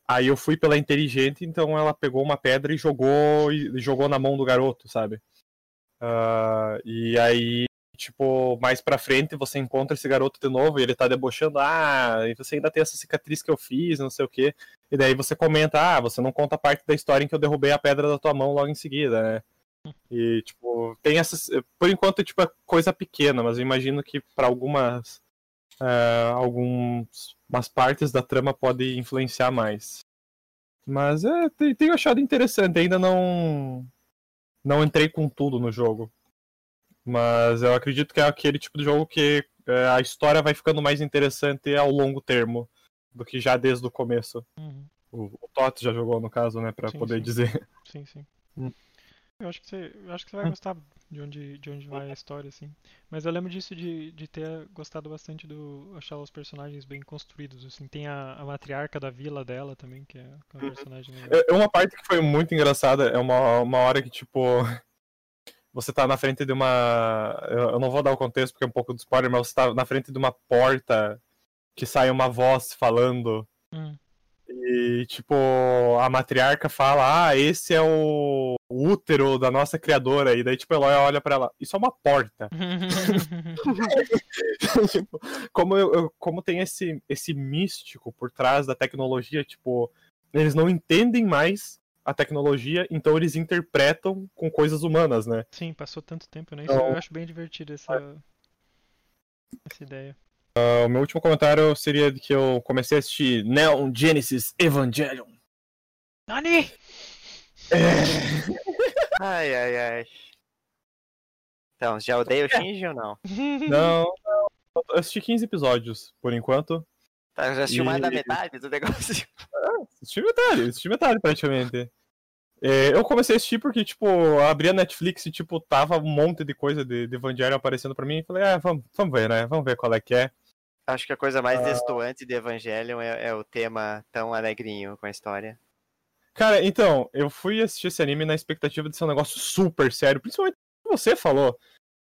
Aí eu fui pela inteligente, então ela pegou uma pedra e jogou e jogou na mão do garoto, sabe? Ah, e aí, tipo, mais pra frente você encontra esse garoto de novo e ele tá debochando, ah, e você ainda tem essa cicatriz que eu fiz, não sei o quê. E daí você comenta, ah, você não conta a parte da história em que eu derrubei a pedra da tua mão logo em seguida, né? E, tipo, tem essas. Por enquanto, tipo, é coisa pequena, mas eu imagino que para algumas. Uh, algumas partes da trama pode influenciar mais. Mas é, tenho achado interessante, ainda não. Não entrei com tudo no jogo. Mas eu acredito que é aquele tipo de jogo que é, a história vai ficando mais interessante ao longo termo do que já desde o começo. Uhum. O, o Tot já jogou, no caso, né, pra Sim, poder sim. dizer. Sim, sim. Hum. Eu acho que você, eu acho que você vai Hum. gostar de onde, de onde vai a história, assim. Mas eu lembro disso de, de ter gostado bastante do achar os personagens bem construídos, assim. Tem a, a matriarca da vila dela também, que é que é uma Uhum. personagem legal. É, Uma parte que foi muito engraçada é uma, uma hora que, tipo, você tá na frente de uma. Eu não vou dar o contexto porque é um pouco de spoiler, mas você tá na frente de uma porta que sai uma voz falando. Hum. E, tipo, a matriarca fala: Ah, esse é o útero da nossa criadora. E daí, tipo, Eloy olha pra ela: Isso é uma porta. Tipo, como, eu, eu- como tem esse, esse místico por trás da tecnologia, tipo, eles não entendem mais a tecnologia, então eles interpretam com coisas humanas, né? Sim, passou tanto tempo, né? Isso Então- eu acho bem divertido essa, essa ideia. O meu último comentário seria de que eu comecei a assistir Neon Genesis Evangelion. Nani! Ai, ai, ai. Então, já odeia o Shinji ou não? Não, não, eu assisti 15 episódios, por enquanto. Tá, já assistiu mais da E- metade do negócio? Assisti metade, assisti metade praticamente. É, eu comecei a assistir porque, tipo, abri a Netflix e, tipo, tava um monte de coisa de, de Evangelion aparecendo pra mim e falei, ah, vamos, vamos ver, né? Vamos ver qual é que é. Acho que a coisa mais Ah. destoante de Evangelion é, é o tema tão alegrinho com a história. Cara, então, eu fui assistir esse anime na expectativa de ser um negócio super sério, principalmente o que você falou,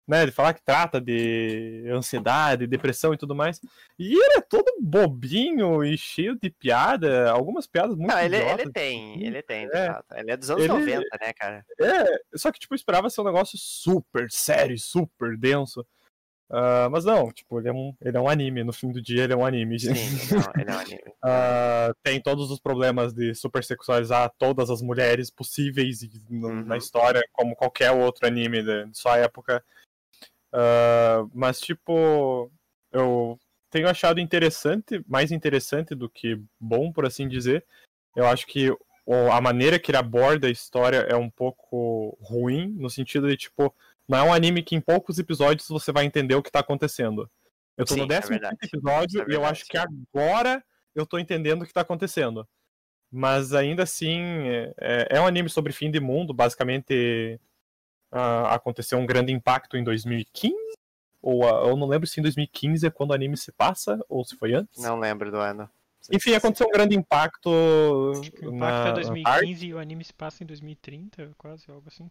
né? De falar que trata de ansiedade, depressão e tudo mais. E ele é todo bobinho e cheio de piada, algumas piadas muito Não, ele, idiotas. ele tem, ele tem, de É. fato. Ele é dos anos Ele- 90, né, cara? É, só que, tipo, esperava ser um negócio super sério, super denso. Ah, mas não, tipo, ele é, um, ele é um anime, no fim do dia ele é um anime. Sim, não, ele é um anime. Ah, tem todos os problemas de supersexualizar todas as mulheres possíveis Uhum. na história, como qualquer outro anime de, de sua época. Ah, mas, tipo, eu tenho achado interessante, mais interessante do que bom, por assim dizer. Eu acho que a maneira que ele aborda a história é um pouco ruim, no sentido de, tipo, não é um anime que em poucos episódios você vai entender o que tá acontecendo. Eu tô Sim, no é 15 verdade. episódio é e eu acho que agora eu tô entendendo o que tá acontecendo. Mas ainda assim, é, é um anime sobre fim de mundo. Basicamente, ah, aconteceu um grande impacto em 2015. Ou ah, eu não lembro se em 2015 é quando o anime se passa, ou se foi antes. Não lembro do ano. Enfim, aconteceu um grande impacto. Acho que o na, impacto é na 2015 e o anime se passa em 2030, quase, algo assim.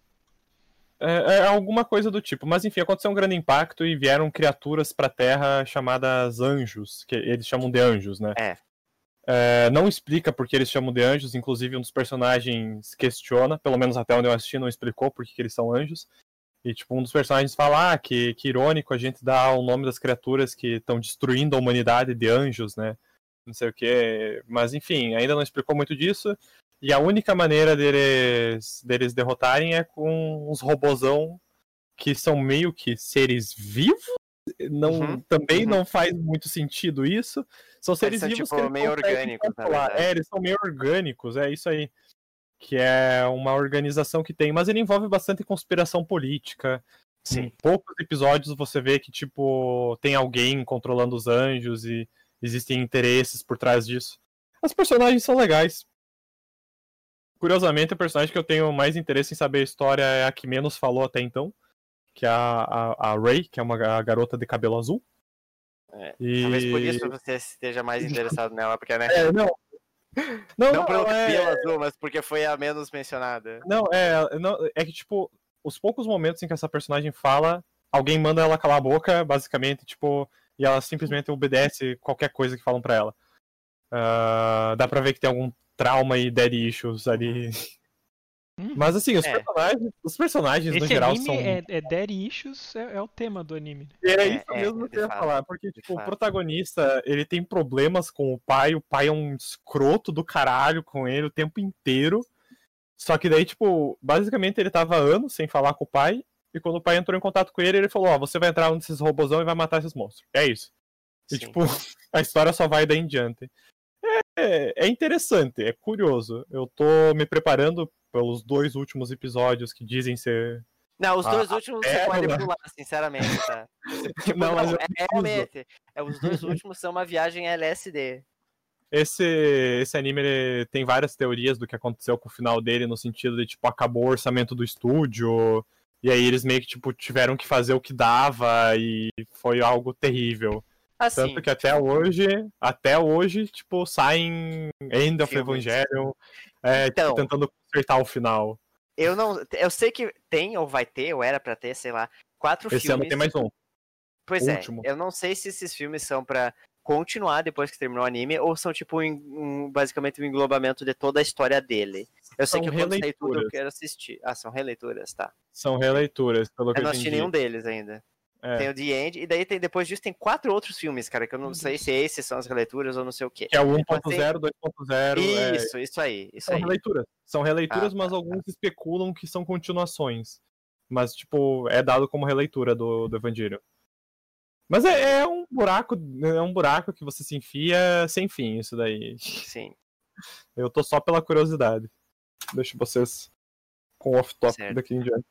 É, é alguma coisa do tipo. Mas enfim, aconteceu um grande impacto e vieram criaturas pra Terra chamadas anjos, que eles chamam de anjos, né? É. É, não explica porque eles chamam de anjos, inclusive um dos personagens questiona, pelo menos até onde eu assisti não explicou porque que eles são anjos. E tipo, um dos personagens fala, ah, que, que irônico a gente dá o nome das criaturas que estão destruindo a humanidade de anjos, né? Não sei o que. Mas enfim, ainda não explicou muito disso. E a única maneira deles, deles derrotarem é com uns robozão que são meio que seres vivos. Não, Uhum, também uhum. não faz muito sentido isso. São seres são, vivos tipo, que eles meio orgânicos, verdade. É, eles são meio orgânicos, é isso aí. Que é uma organização que tem, mas ele envolve bastante conspiração política. Sim. Em poucos episódios você vê que, tipo, tem alguém controlando os anjos e existem interesses por trás disso. As personagens são legais. Curiosamente, a personagem que eu tenho mais interesse em saber a história é a que menos falou até então. Que é a, a, a Ray, que é uma ga- garota de cabelo azul. É, E... Talvez por isso você esteja mais interessado nela, porque, né? É, não. Não, não pelo é- cabelo azul, mas porque foi a menos mencionada. Não, é, não, é que, tipo, os poucos momentos em que essa personagem fala, alguém manda ela calar a boca, basicamente, tipo, e ela simplesmente obedece qualquer coisa que falam pra ela. Ah, dá pra ver que tem algum trauma e dead issues ali. Hum. Mas assim, os É. personagens, os personagens no Esse geral anime são. é, é Daddy Issues, é, é o tema do anime. Era É, isso é, mesmo de que eu ia fato, falar, porque tipo, o protagonista, ele tem problemas com o pai, o pai é um escroto do caralho com ele o tempo inteiro. Só que daí, tipo, basicamente ele tava anos sem falar com o pai, e quando o pai entrou em contato com ele, ele falou, ó, você vai entrar nesses robôzão e vai matar esses monstros. É isso. E, Sim. tipo, a história só vai daí em diante. É, é interessante, é curioso. Eu tô me preparando pelos dois últimos episódios que dizem ser. Não, os Ah, dois últimos você é, pode né? pular, sinceramente, tá? Tipo, Não, não, é, realmente. É, os dois últimos são uma viagem LSD. Esse, esse anime tem várias teorias do que aconteceu com o final dele, no sentido de, tipo, acabou o orçamento do estúdio, e aí eles meio que, tipo, tiveram que fazer o que dava, e foi algo terrível. Assim, Tanto que até hoje, até hoje, tipo, saem End of. Evangelion, é, tipo, Então. tentando consertar o final. eu não. Eu sei que tem, ou vai ter, ou era pra ter, sei lá, quatro Esse filmes. ano tem mais um. Pois o é, último. eu não sei se esses filmes são pra continuar depois que terminou o anime, ou são tipo um, um- basicamente um englobamento de toda a história dele. Eu sei São que quando sair tudo eu quero assistir. Ah, são releituras, tá. São releituras, pelo que Eu eu não assisti nenhum deles ainda. É. Tem o The End, e daí tem, depois disso tem quatro outros filmes, cara, que eu não Meu sei se esses são as releituras ou não sei o quê. Que é o Mas tem- 1.0, 2.0. é, Isso, isso aí, isso São aí. releituras. São releituras, Ah, mas tá, alguns especulam que são continuações. Mas, tipo, é dado como releitura do, do Evangelho. Mas é, é um buraco, é um buraco que você se enfia sem fim, isso daí. Sim. Eu tô só pela curiosidade. Deixo vocês com Certo. daqui em diante.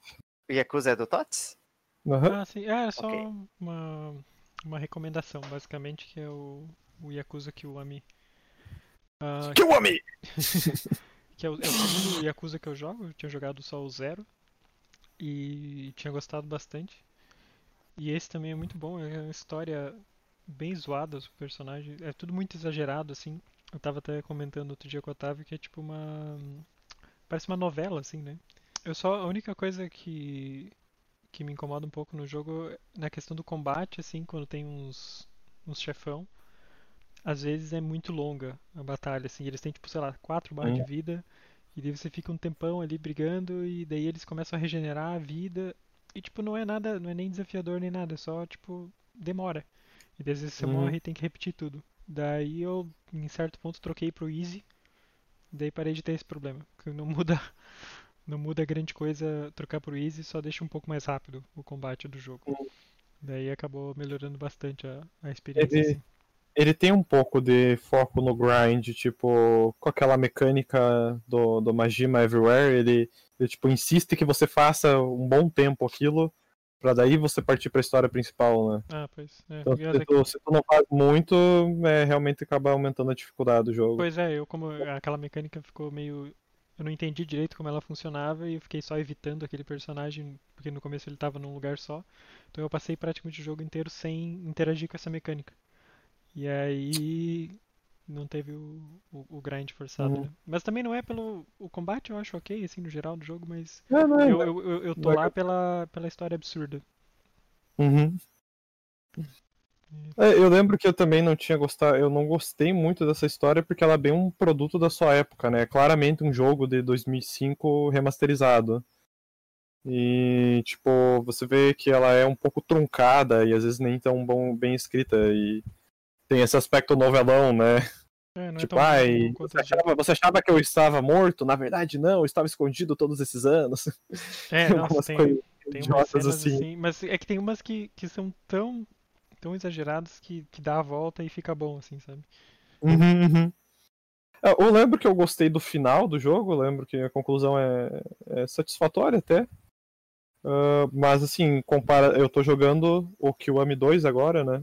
O Yakuza é do Tots? Aham. Ah, sim. É, é só Ok. uma, uma recomendação, basicamente, que é o, o Yakuza Kiwami. Ah, Kiwami! que é o, é o segundo Yakuza que eu jogo. Eu tinha jogado só o Zero. E tinha gostado bastante. E esse também é muito bom. É uma história bem zoada, os personagens. É tudo muito exagerado, assim. Eu tava até comentando outro dia com o Otávio que é tipo uma. Parece uma novela, assim, né? Eu só. A única coisa que. Que me incomoda um pouco no jogo é na questão do combate, assim, quando tem uns. uns chefão. Às vezes é muito longa a batalha, assim. Eles têm, tipo, sei lá, 4 barras de Hum. vida. E daí você fica um tempão ali brigando. E daí eles começam a regenerar a vida. E, tipo, não é nada. Não é nem desafiador nem nada. É só, tipo, demora. E daí, às vezes você Uhum. morre e tem que repetir tudo. Daí eu, em certo ponto, troquei pro Easy. Daí parei de ter esse problema. Que não muda. Não muda grande coisa trocar pro Easy, só deixa um pouco mais rápido o combate do jogo. Uhum. Daí acabou melhorando bastante a, a experiência. Ele- assim. Ele tem um pouco de foco no grind, tipo, com aquela mecânica do, do Majima Everywhere, ele, ele, tipo, insiste que você faça um bom tempo aquilo, pra daí você partir pra história principal, né? Ah, pois. É, Então, se tu, se tu não faz muito, é, realmente acaba aumentando a dificuldade do jogo. Pois é, eu como aquela mecânica ficou meio. Eu não entendi direito como ela funcionava e eu fiquei só evitando aquele personagem, porque no começo ele tava num lugar só. Então eu passei praticamente o jogo inteiro sem interagir com essa mecânica. E aí não teve o, o, o grind forçado, Uhum. né? Mas também não é pelo. O combate eu acho ok, assim, no geral do jogo, mas É, não é- eu, eu, eu, eu tô não é lá pela, pela história absurda. Uhum. É, eu lembro que eu também não tinha gostado, eu não gostei muito dessa história porque ela é bem um produto da sua época, né? Claramente um jogo de 2005 remasterizado. E, tipo, você vê que ela é um pouco truncada e às vezes nem tão bom, bem escrita e tem esse aspecto novelão, né? É, não tipo, é ai, você achava, você achava que eu estava morto? Na verdade, não, eu estava escondido todos esses anos. É, nossa, Umas tem, Tem umas cenas assim. assim. mas é que tem umas que, que são tão, tão exageradas que, que dá a volta e fica bom, assim, sabe? Uhum, uhum. É, Eu lembro que eu gostei do final do jogo, eu lembro que a conclusão é, é satisfatória até. Ah, mas assim, compara... eu tô jogando o Kiwami 2 agora, né?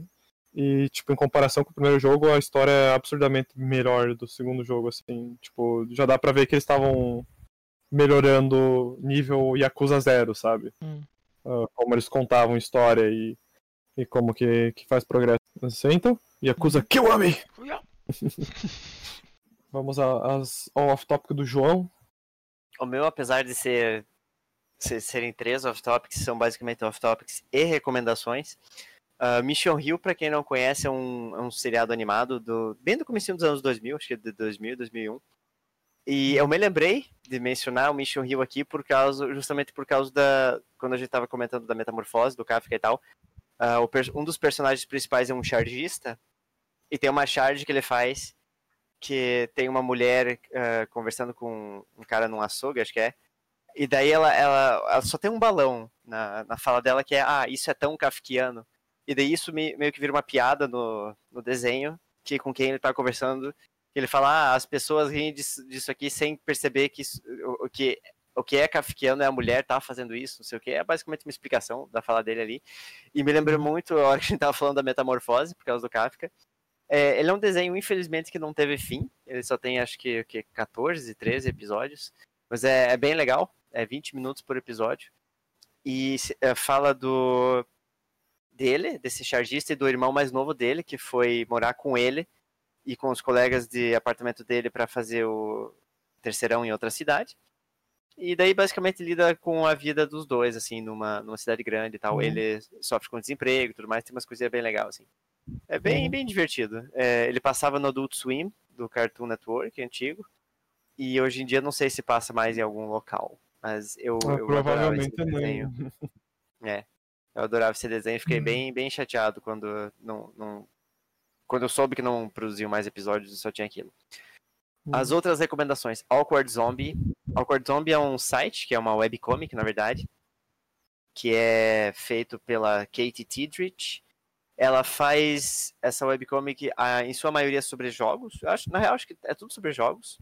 E, tipo, em comparação com o primeiro jogo, a história é absurdamente melhor do segundo jogo, assim. Tipo, já dá pra ver que eles estavam melhorando nível Yakuza Zero, sabe? Hum. Ah, como eles contavam história e, e como que, que faz progresso. Assim, então, Yakuza Kiwami! Vamos às- ao off-topic do João. O meu, apesar de ser, ser- serem três off-topics, são basicamente off-topics e recomendações. Uh, Mission Hill, pra quem não conhece, é um, é um seriado animado do, bem do começo dos anos 2000, acho que é de 2000, 2001. E eu me lembrei de mencionar o Mission Hill aqui por causa, justamente por causa da. Quando a gente tava comentando da metamorfose do Kafka e tal. Uh, um dos personagens principais é um chargista. E tem uma charge que ele faz que tem uma mulher uh, conversando com um cara num açougue, acho que é. E daí ela, ela, ela, só tem um balão na, na fala dela que é, ah, isso é tão kafkiano. E daí isso me, meio que vira uma piada no, no desenho, que com quem ele tá conversando, ele fala, ah, as pessoas riem disso, disso aqui sem perceber que, isso, que o que é kafkiano é a mulher tá fazendo isso, não sei o que. É basicamente uma explicação da fala dele ali. E me lembrou muito a hora que a gente tava falando da metamorfose, por causa do Kafka. É, ele é um desenho, infelizmente, que não teve fim. Ele só tem, acho que, que 14, 13 episódios. Mas é, é bem legal. É 20 minutos por episódio. E é, fala do dele, desse chargista, e do irmão mais novo dele, que foi morar com ele e com os colegas de apartamento dele para fazer o terceirão em outra cidade. E daí basicamente lida com a vida dos dois, assim, numa, numa cidade grande e tal. Uhum. Ele sofre com desemprego e tudo mais, tem umas coisinhas bem legais, assim. É bem, uhum. bem divertido. É, ele passava no Adult Swim, do Cartoon Network, antigo. E hoje em dia não sei se passa mais em algum local. Mas eu, ah, eu provavelmente não. É. Eu adorava esse desenho fiquei uhum. bem, bem chateado quando não, não. Quando eu soube que não produziu mais episódios e só tinha aquilo. As uhum. outras recomendações, Awkward Zombie. Awkward Zombie é um site, que é uma webcomic, na verdade, que é feito pela Katie Tidrich. Ela faz essa webcomic, em sua maioria, sobre jogos. Eu acho, na real, acho que é tudo sobre jogos.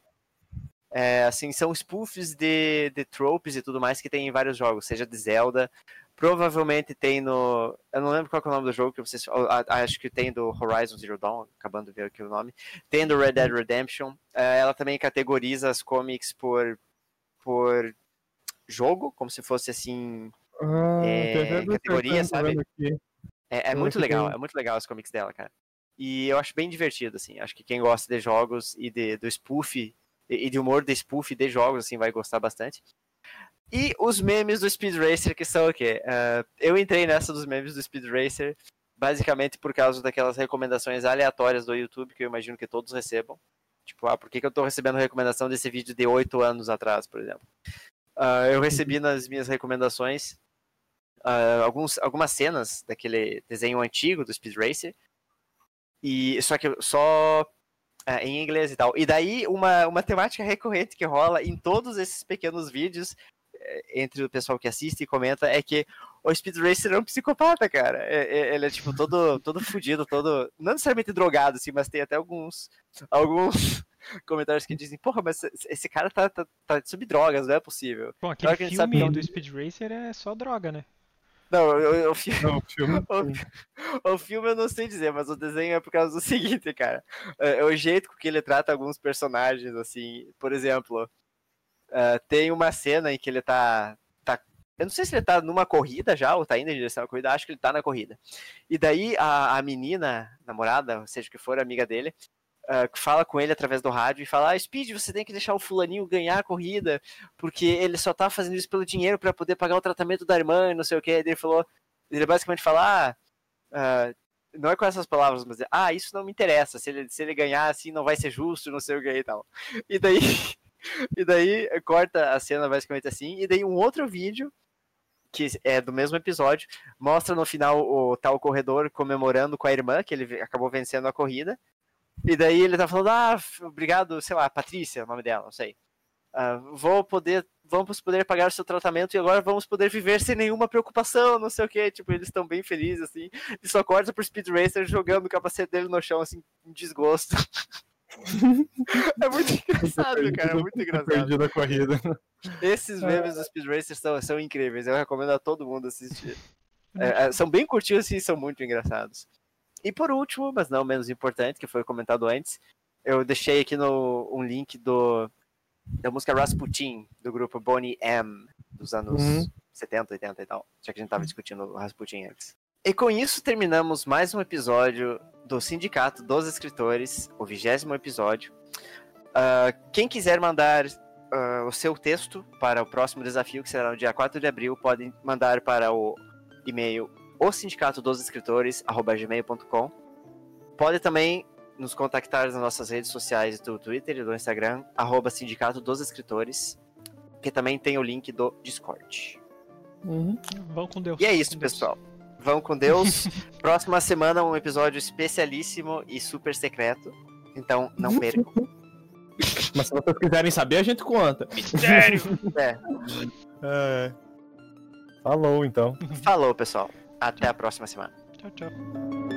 É, assim, são spoofs de, de tropes e tudo mais que tem em vários jogos, seja de Zelda, Provavelmente tem no. Eu não lembro qual é o nome do jogo que vocês. Acho que tem do Horizon Zero Dawn, acabando de ver aqui o nome. Tem do Red Dead Redemption. É, ela também categoriza as comics por, por jogo, como se fosse assim. Ah, é, categoria, sabe? É, é muito legal, é muito legal as comics dela, cara. E eu acho bem divertido, assim. Acho que quem gosta de jogos e de, do spoof e de humor de spoof de jogos, assim, vai gostar bastante. E os memes do Speed Racer, que são o quê? Uh, eu entrei nessa dos memes do Speed Racer, basicamente por causa daquelas recomendações aleatórias do YouTube, que eu imagino que todos recebam. Tipo, ah, por que, que eu tô recebendo recomendação desse vídeo de oito anos atrás, por exemplo? Uh, eu recebi nas minhas recomendações uh, alguns, algumas cenas daquele desenho antigo do Speed Racer, e só que só em inglês e tal. E daí uma, uma temática recorrente que rola em todos esses pequenos vídeos entre o pessoal que assiste e comenta é que o Speed Racer é um psicopata, cara. É, é, ele é, tipo, todo, todo fudido, todo. Não necessariamente drogado, assim, mas tem até alguns. Alguns comentários que dizem, porra, mas esse cara tá, tá, tá sob drogas, não é possível. Bom, aquele filme sabe... do Speed Racer é só droga, né? Não, o, o, filme, não, o, filme... o, o, filme eu não sei dizer, mas o desenho é por causa do seguinte, cara. É, é o jeito com que ele trata alguns personagens, assim. Por exemplo, Uh, tem uma cena em que ele tá, tá. Eu não sei se ele tá numa corrida já, ou tá indo em direção à corrida, acho que ele tá na corrida. E daí a, a menina, namorada, seja o que for, amiga dele, uh, fala com ele através do rádio e fala: ah, Speed, você tem que deixar o fulaninho ganhar a corrida, porque ele só tá fazendo isso pelo dinheiro para poder pagar o tratamento da irmã e não sei o que. Ele falou. Ele basicamente fala: ah. Uh, não é com essas palavras, mas ah, isso não me interessa. Se ele, se ele ganhar assim, não vai ser justo, não sei o que e tal. E daí e daí corta a cena basicamente assim, e daí um outro vídeo que é do mesmo episódio, mostra no final o tal corredor comemorando com a irmã, que ele acabou vencendo a corrida. E daí ele tá falando, ah, obrigado, sei lá, Patrícia, o nome dela, não sei. Uh, vou poder, vamos poder pagar o seu tratamento e agora vamos poder viver sem nenhuma preocupação, não sei o que. Tipo, eles estão bem felizes, assim. E só corta pro Speed Racer jogando o capacete dele no chão, assim, em desgosto. é muito engraçado, cara. É muito engraçado. Perdido a corrida. Esses memes dos Speed Racers são, são incríveis. Eu recomendo a todo mundo assistir. É, é, são bem curtinhos e são muito engraçados. E por último, mas não menos importante, que foi comentado antes, eu deixei aqui no, um link do, da música Rasputin, do grupo Bonnie M, dos anos uhum. 70, 80 e tal. Já que a gente tava discutindo o Rasputin antes. E com isso terminamos mais um episódio do Sindicato dos Escritores, o vigésimo episódio. Uh, quem quiser mandar uh, o seu texto para o próximo desafio, que será no dia 4 de abril, pode mandar para o e-mail o sindicato dos escritores gmail.com. Pode também nos contactar nas nossas redes sociais do Twitter e do Instagram, arroba sindicato dos escritores, que também tem o link do Discord. Uhum. Vão com Deus. E é isso, pessoal. Vão com Deus. Próxima semana um episódio especialíssimo e super secreto. Então, não percam. Mas se vocês quiserem saber, a gente conta. Mistério! É. É. Falou, então. Falou, pessoal. Até a próxima semana. tchau, tchau.